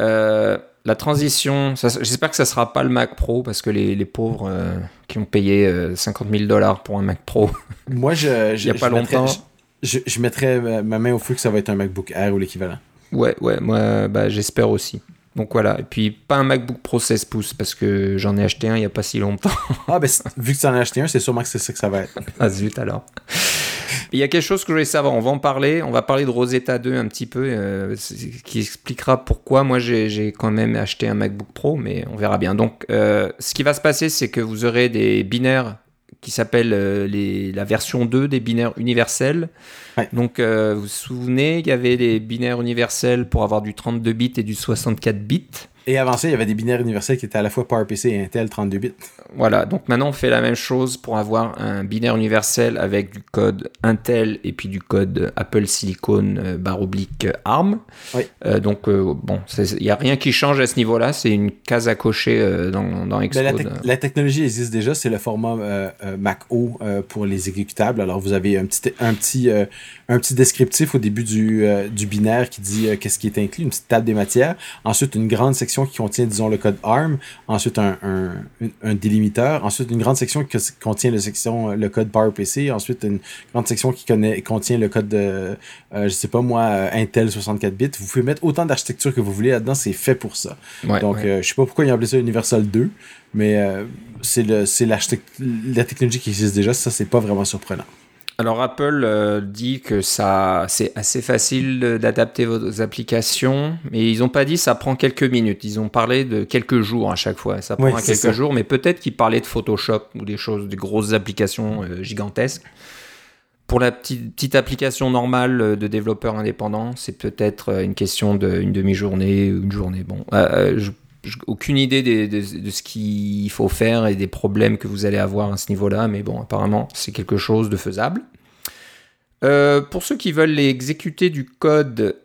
Euh, la transition, j'espère que ça sera pas le Mac Pro parce que les, les pauvres qui ont payé 50 000 dollars pour un Mac Pro. [laughs] Moi, je, il y a pas longtemps. je, je, mettrais ma main au feu que ça va être un MacBook Air ou l'équivalent. Ouais, ouais, moi, bah, j'espère aussi. Donc voilà, et puis pas un MacBook Pro 16 pouces parce que j'en ai acheté un il n'y a pas si longtemps. [laughs] ah ben vu que tu en as acheté un, c'est sûrement que c'est ça que ça va être. ah zut alors. Il y a quelque chose que je voulais savoir, on va en parler, on va parler de Rosetta 2 un petit peu, euh, qui expliquera pourquoi moi j'ai quand même acheté un MacBook Pro, mais on verra bien. Donc euh, ce qui va se passer, c'est que vous aurez des binaires qui s'appelle euh, la version 2 des binaires universels. Donc, euh, vous vous souvenez, il y avait des binaires universels pour avoir du 32 bits et du 64 bits. Et avant ça, il y avait des binaires universels qui étaient à la fois PowerPC et Intel 32 bits. Voilà, donc maintenant on fait la même chose pour avoir un binaire universel avec du code Intel et puis du code Apple Silicon euh, barre oblique ARM. Euh, donc euh, bon, il n'y a rien qui change à ce niveau-là, c'est une case à cocher dans, dans Xcode. La, technologie existe déjà, c'est le format Mac O pour les exécutables. Alors vous avez un petit, un petit, un petit descriptif au début du, du binaire qui dit qu'est-ce qui est inclus, une petite table des matières. Ensuite, une grande section qui contient, disons, le code ARM, ensuite un, un, un délimiteur, ensuite une grande section qui contient le, section, le code PowerPC, ensuite une grande section qui connaît, contient le code de, euh, je sais pas moi, euh, Intel 64 bits. Vous pouvez mettre autant d'architecture que vous voulez là-dedans, c'est fait pour ça. Donc, euh, je sais pas pourquoi ils ont appelé ça Universal 2, mais c'est la technologie qui existe déjà, ça, c'est pas vraiment surprenant. Alors Apple euh, dit que ça c'est assez facile d'adapter vos applications, mais ils n'ont pas dit ça prend quelques minutes. Ils ont parlé de quelques jours à chaque fois. Ça prend quelques jours, mais peut-être qu'ils parlaient de Photoshop ou des choses, des grosses applications euh, gigantesques. Pour la petite, petite application normale euh, de développeur indépendant, c'est peut-être une question d'une demi-journée ou une journée. Bon, je aucune idée de, ce qu'il faut faire et des problèmes que vous allez avoir à ce niveau-là, mais bon, apparemment, c'est quelque chose de faisable. Euh, pour ceux qui veulent exécuter du code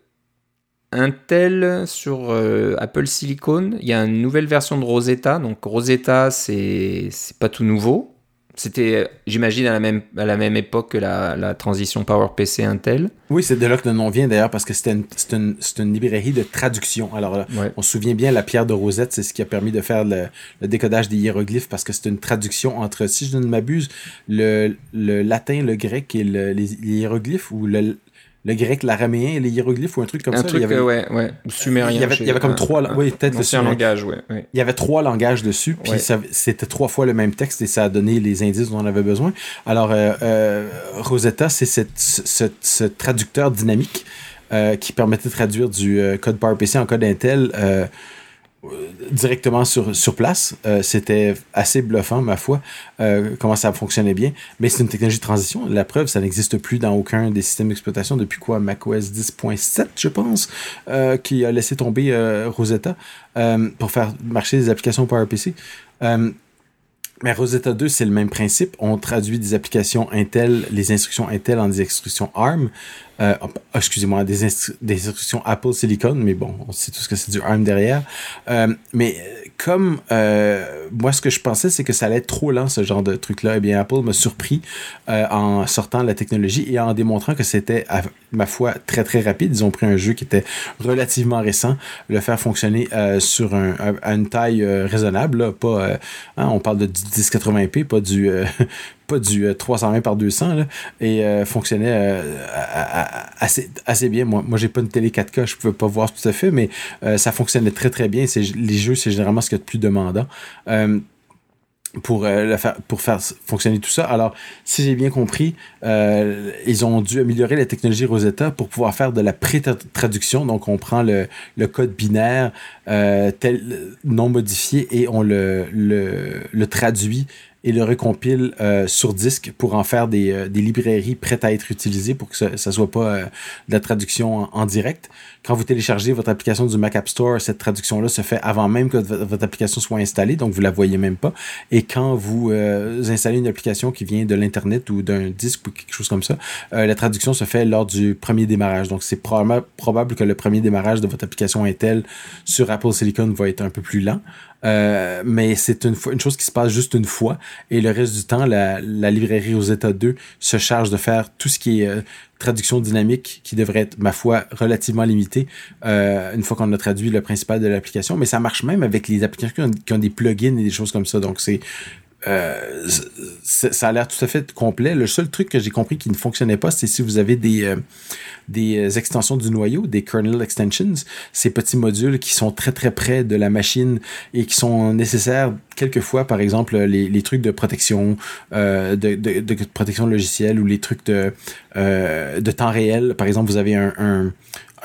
Intel sur euh, Apple Silicon, il y a une nouvelle version de Rosetta. Donc Rosetta, c'est pas tout nouveau. C'était, j'imagine, à la même, à la même époque que la, la transition PowerPC Intel. Oui, c'est de là que le nom vient d'ailleurs, parce que c'est une, une, une, librairie de traduction. Alors, on se souvient bien, la pierre de Rosette, c'est ce qui a permis de faire le, le décodage des hiéroglyphes, parce que c'est une traduction entre, si je ne m'abuse, le, le, latin, le grec et le, les, les hiéroglyphes, ou le, le grec, l'araméen les hiéroglyphes ou un truc comme ça. Truc, il y avait, ouais, ouais. Ou sumérien. Il y avait, il y avait comme trois, oui, peut-être le langage, ouais, Il y avait trois langages dessus, puis c'était trois fois le même texte et ça a donné les indices dont on avait besoin. Alors, euh, euh, Rosetta, c'est ce, traducteur dynamique euh, qui permettait de traduire du code PowerPC en code Intel directement sur, place. C'était assez bluffant, ma foi, comment ça fonctionnait bien. Mais c'est une technologie de transition. La preuve, ça n'existe plus dans aucun des systèmes d'exploitation depuis quoi? macOS 10.7, je pense, qui a laissé tomber Rosetta pour faire marcher des applications PowerPC. Mais Rosetta 2, c'est le même principe. On traduit des applications Intel, les instructions Intel en des instructions ARM. Euh, excusez-moi, des, instructions Apple Silicon, mais bon, on sait tout ce que c'est du ARM derrière. Euh, mais comme euh, moi, ce que je pensais, c'est que ça allait être trop lent, ce genre de truc-là. Eh bien, Apple m'a surpris en sortant la technologie et en démontrant que c'était, ma foi, très très rapide. Ils ont pris un jeu qui était relativement récent, le faire fonctionner euh, sur un, à une taille raisonnable. pas, hein, on parle de 1080p, pas du [laughs] pas du 320 par 200 là, et fonctionnait assez, assez bien. Moi, moi j'ai pas une télé 4K, je pouvais pas voir tout à fait, mais ça fonctionnait très très bien. Les jeux, c'est généralement ce qu'il y a de plus demandant. Euh, pour, euh, faire, pour faire fonctionner tout ça. Alors, si j'ai bien compris, euh, ils ont dû améliorer la technologie Rosetta pour pouvoir faire de la pré-traduction. Donc, on prend le, code binaire tel, non modifié et on le, le, le traduit et le recompile euh, sur disque pour en faire des, euh, des, librairies prêtes à être utilisées pour que ça ne soit pas euh, de la traduction en, direct. Quand vous téléchargez votre application du Mac App Store, cette traduction-là se fait avant même que votre application soit installée, donc vous la voyez même pas. Et quand vous installez une application qui vient de l'Internet ou d'un disque ou quelque chose comme ça, la traduction se fait lors du premier démarrage. Donc c'est probable, probable que le premier démarrage de votre application Intel sur Apple Silicon va être un peu plus lent. Euh, mais c'est une, une chose qui se passe juste une fois. Et le reste du temps, la, la librairie aux États 2 se charge de faire tout ce qui est euh, traduction dynamique, qui devrait être, ma foi, relativement limité euh, une fois qu'on a traduit le principal de l'application. Mais ça marche même avec les applications qui ont, des plugins et des choses comme ça. Donc, c'est euh, ça a l'air tout à fait complet. Le seul truc que j'ai compris qui ne fonctionnait pas, c'est si vous avez des, euh, des extensions du noyau, des kernel extensions, ces petits modules qui sont très très près de la machine et qui sont nécessaires quelquefois, par exemple, les, trucs de protection, euh, de, protection logicielle ou les trucs de, temps réel. Par exemple, vous avez un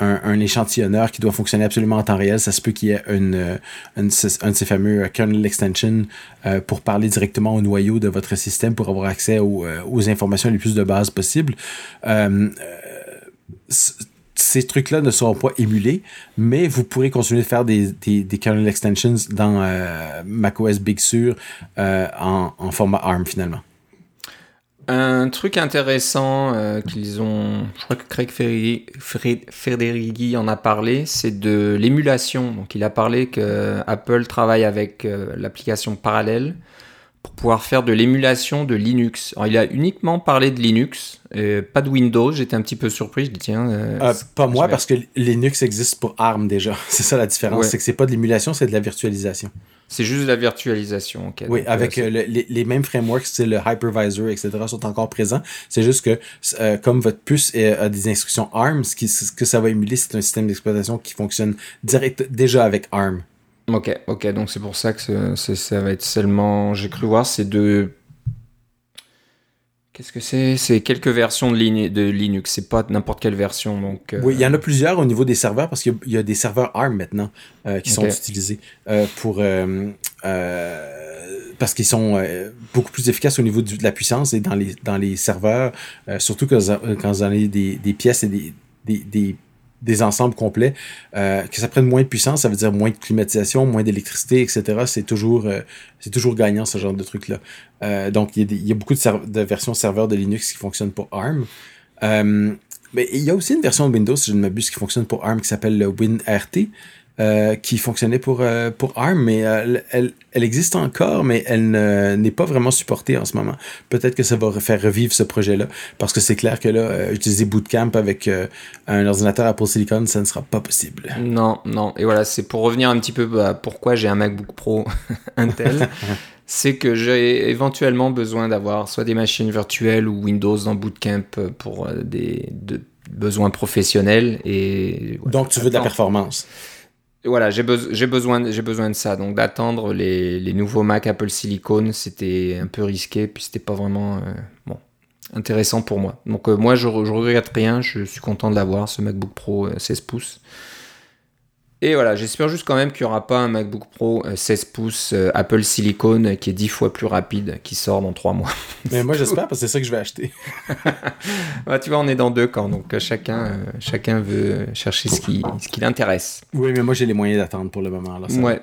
un, échantillonneur qui doit fonctionner absolument en temps réel, ça se peut qu'il y ait euh, un de ces fameux euh, kernel extension euh, pour parler directement au noyau de votre système pour avoir accès aux, informations les plus de base possibles. ces trucs-là ne seront pas émulés, mais vous pourrez continuer de faire des, kernel extensions dans macOS Big Sur en format ARM finalement. Un truc intéressant euh, qu'ils ont, je crois que Craig Federighi en a parlé, c'est de l'émulation. Donc il a parlé que Apple travaille avec euh, l'application Parallèle pour pouvoir faire de l'émulation de Linux. Alors il a uniquement parlé de Linux, et pas de Windows. J'étais un petit peu surpris. Je dis tiens. Euh, pas moi parce que Linux existe pour ARM déjà. [laughs] C'est ça la différence, c'est que c'est pas de l'émulation, c'est de la virtualisation. C'est juste la virtualisation. oui, avec euh, euh, les, mêmes frameworks, c'est le hypervisor, etc., sont encore présents. C'est juste que euh, comme votre puce a des instructions ARM, ce, qui, ce que ça va émuler, c'est un système d'exploitation qui fonctionne direct déjà avec ARM. Ok, ok, donc c'est pour ça que ça va être seulement, j'ai cru voir, c'est de Qu'est-ce que c'est? C'est quelques versions de, de Linux, c'est pas n'importe quelle version. Donc, Oui, il y en a plusieurs au niveau des serveurs parce qu'il y, a des serveurs ARM maintenant qui sont utilisés pour parce qu'ils sont beaucoup plus efficaces au niveau de la puissance et dans les, dans les serveurs, surtout quand, quand vous avez des, des pièces et des, des des ensembles complets, euh, que ça prenne moins de puissance, ça veut dire moins de climatisation, moins d'électricité, etc. C'est toujours, euh, c'est toujours gagnant ce genre de truc-là. Euh, donc, il y, a beaucoup de, versions serveurs de Linux qui fonctionnent pour ARM. mais il y a aussi une version de Windows, si je ne m'abuse, qui fonctionne pour ARM qui s'appelle le WinRT. Euh, qui fonctionnait pour, euh, pour ARM, mais euh, elle, elle, existe encore, mais elle n'est pas vraiment supportée en ce moment. Peut-être que ça va faire revivre ce projet-là, parce que c'est clair que là, utiliser Bootcamp avec un ordinateur Apple Silicon, ça ne sera pas possible. Non, non. Et voilà, c'est pour revenir un petit peu à pourquoi j'ai un MacBook Pro [laughs] Intel. [laughs] c'est que j'ai éventuellement besoin d'avoir soit des machines virtuelles ou Windows dans Bootcamp pour des besoins professionnels. Et, Donc tu veux de la performance voilà, j'ai besoin, de ça. Donc d'attendre les, nouveaux Mac Apple Silicon, c'était un peu risqué, puis c'était pas vraiment euh, intéressant pour moi. Donc euh, moi, je, je regrette rien. Je suis content de l'avoir, ce MacBook Pro 16 euh, pouces. Et voilà, j'espère juste quand même qu'il n'y aura pas un MacBook Pro 16 pouces Apple Silicon qui est 10 fois plus rapide, qui sort dans 3 mois. [laughs] Mais moi j'espère parce que c'est ça que je vais acheter. [laughs] tu vois, on est dans deux camps, donc chacun, chacun veut chercher ce qui, ce qui l'intéresse. Oui, mais moi j'ai les moyens d'attendre pour le moment. Là, ouais,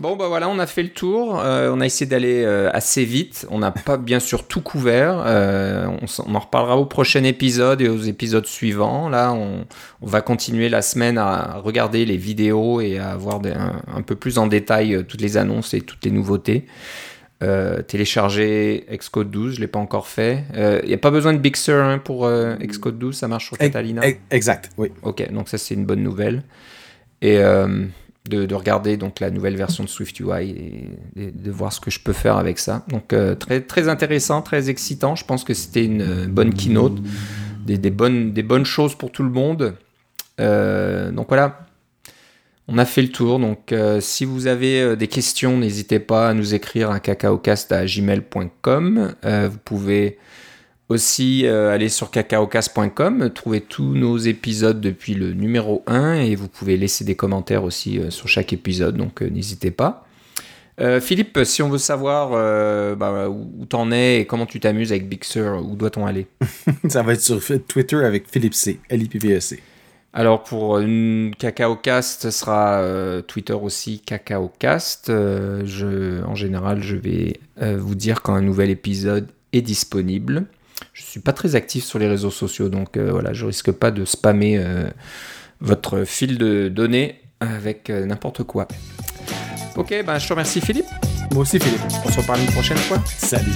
Bon, bah voilà, on a fait le tour. Euh, on a essayé d'aller euh, assez vite. On n'a pas bien sûr tout couvert. Euh, on, en reparlera au prochain épisode et aux épisodes suivants. Là, on, va continuer la semaine à regarder les vidéos et à voir un, peu plus en détail toutes les annonces et toutes les nouveautés. télécharger Xcode 12, je l'ai pas encore fait. Il n'y a pas besoin de Big Sur hein, pour Xcode 12, ça marche sur Catalina. Exact, oui. Ok, donc ça c'est une bonne nouvelle. Et de, regarder donc la nouvelle version de SwiftUI et, de voir ce que je peux faire avec ça. Donc euh, très, très intéressant, très excitant. Je pense que c'était une euh, bonne keynote, des, bonnes, des bonnes choses pour tout le monde. Euh, donc voilà, on a fait le tour. Donc si vous avez des questions, n'hésitez pas à nous écrire à cacaocast.gmail.com. vous pouvez aussi, euh, allez sur cacaocas.com, trouver tous nos épisodes depuis le numéro 1 et vous pouvez laisser des commentaires aussi euh, sur chaque épisode, donc euh, n'hésitez pas. Philippe, si on veut savoir bah, où t'en es et comment tu t'amuses avec Big Sur, où doit-on aller? [laughs] Ça va être sur Twitter avec Philippe C, l i p v e c Alors pour CacaoCast, ce sera Twitter aussi CacaoCast. je, en général, je vais vous dire quand un nouvel épisode est disponible. Je suis pas très actif sur les réseaux sociaux, donc euh, voilà, je risque pas de spammer euh, votre fil de données avec euh, n'importe quoi. Ok, ben je te remercie Philippe. Moi aussi Philippe. On se reparle une prochaine fois. Salut.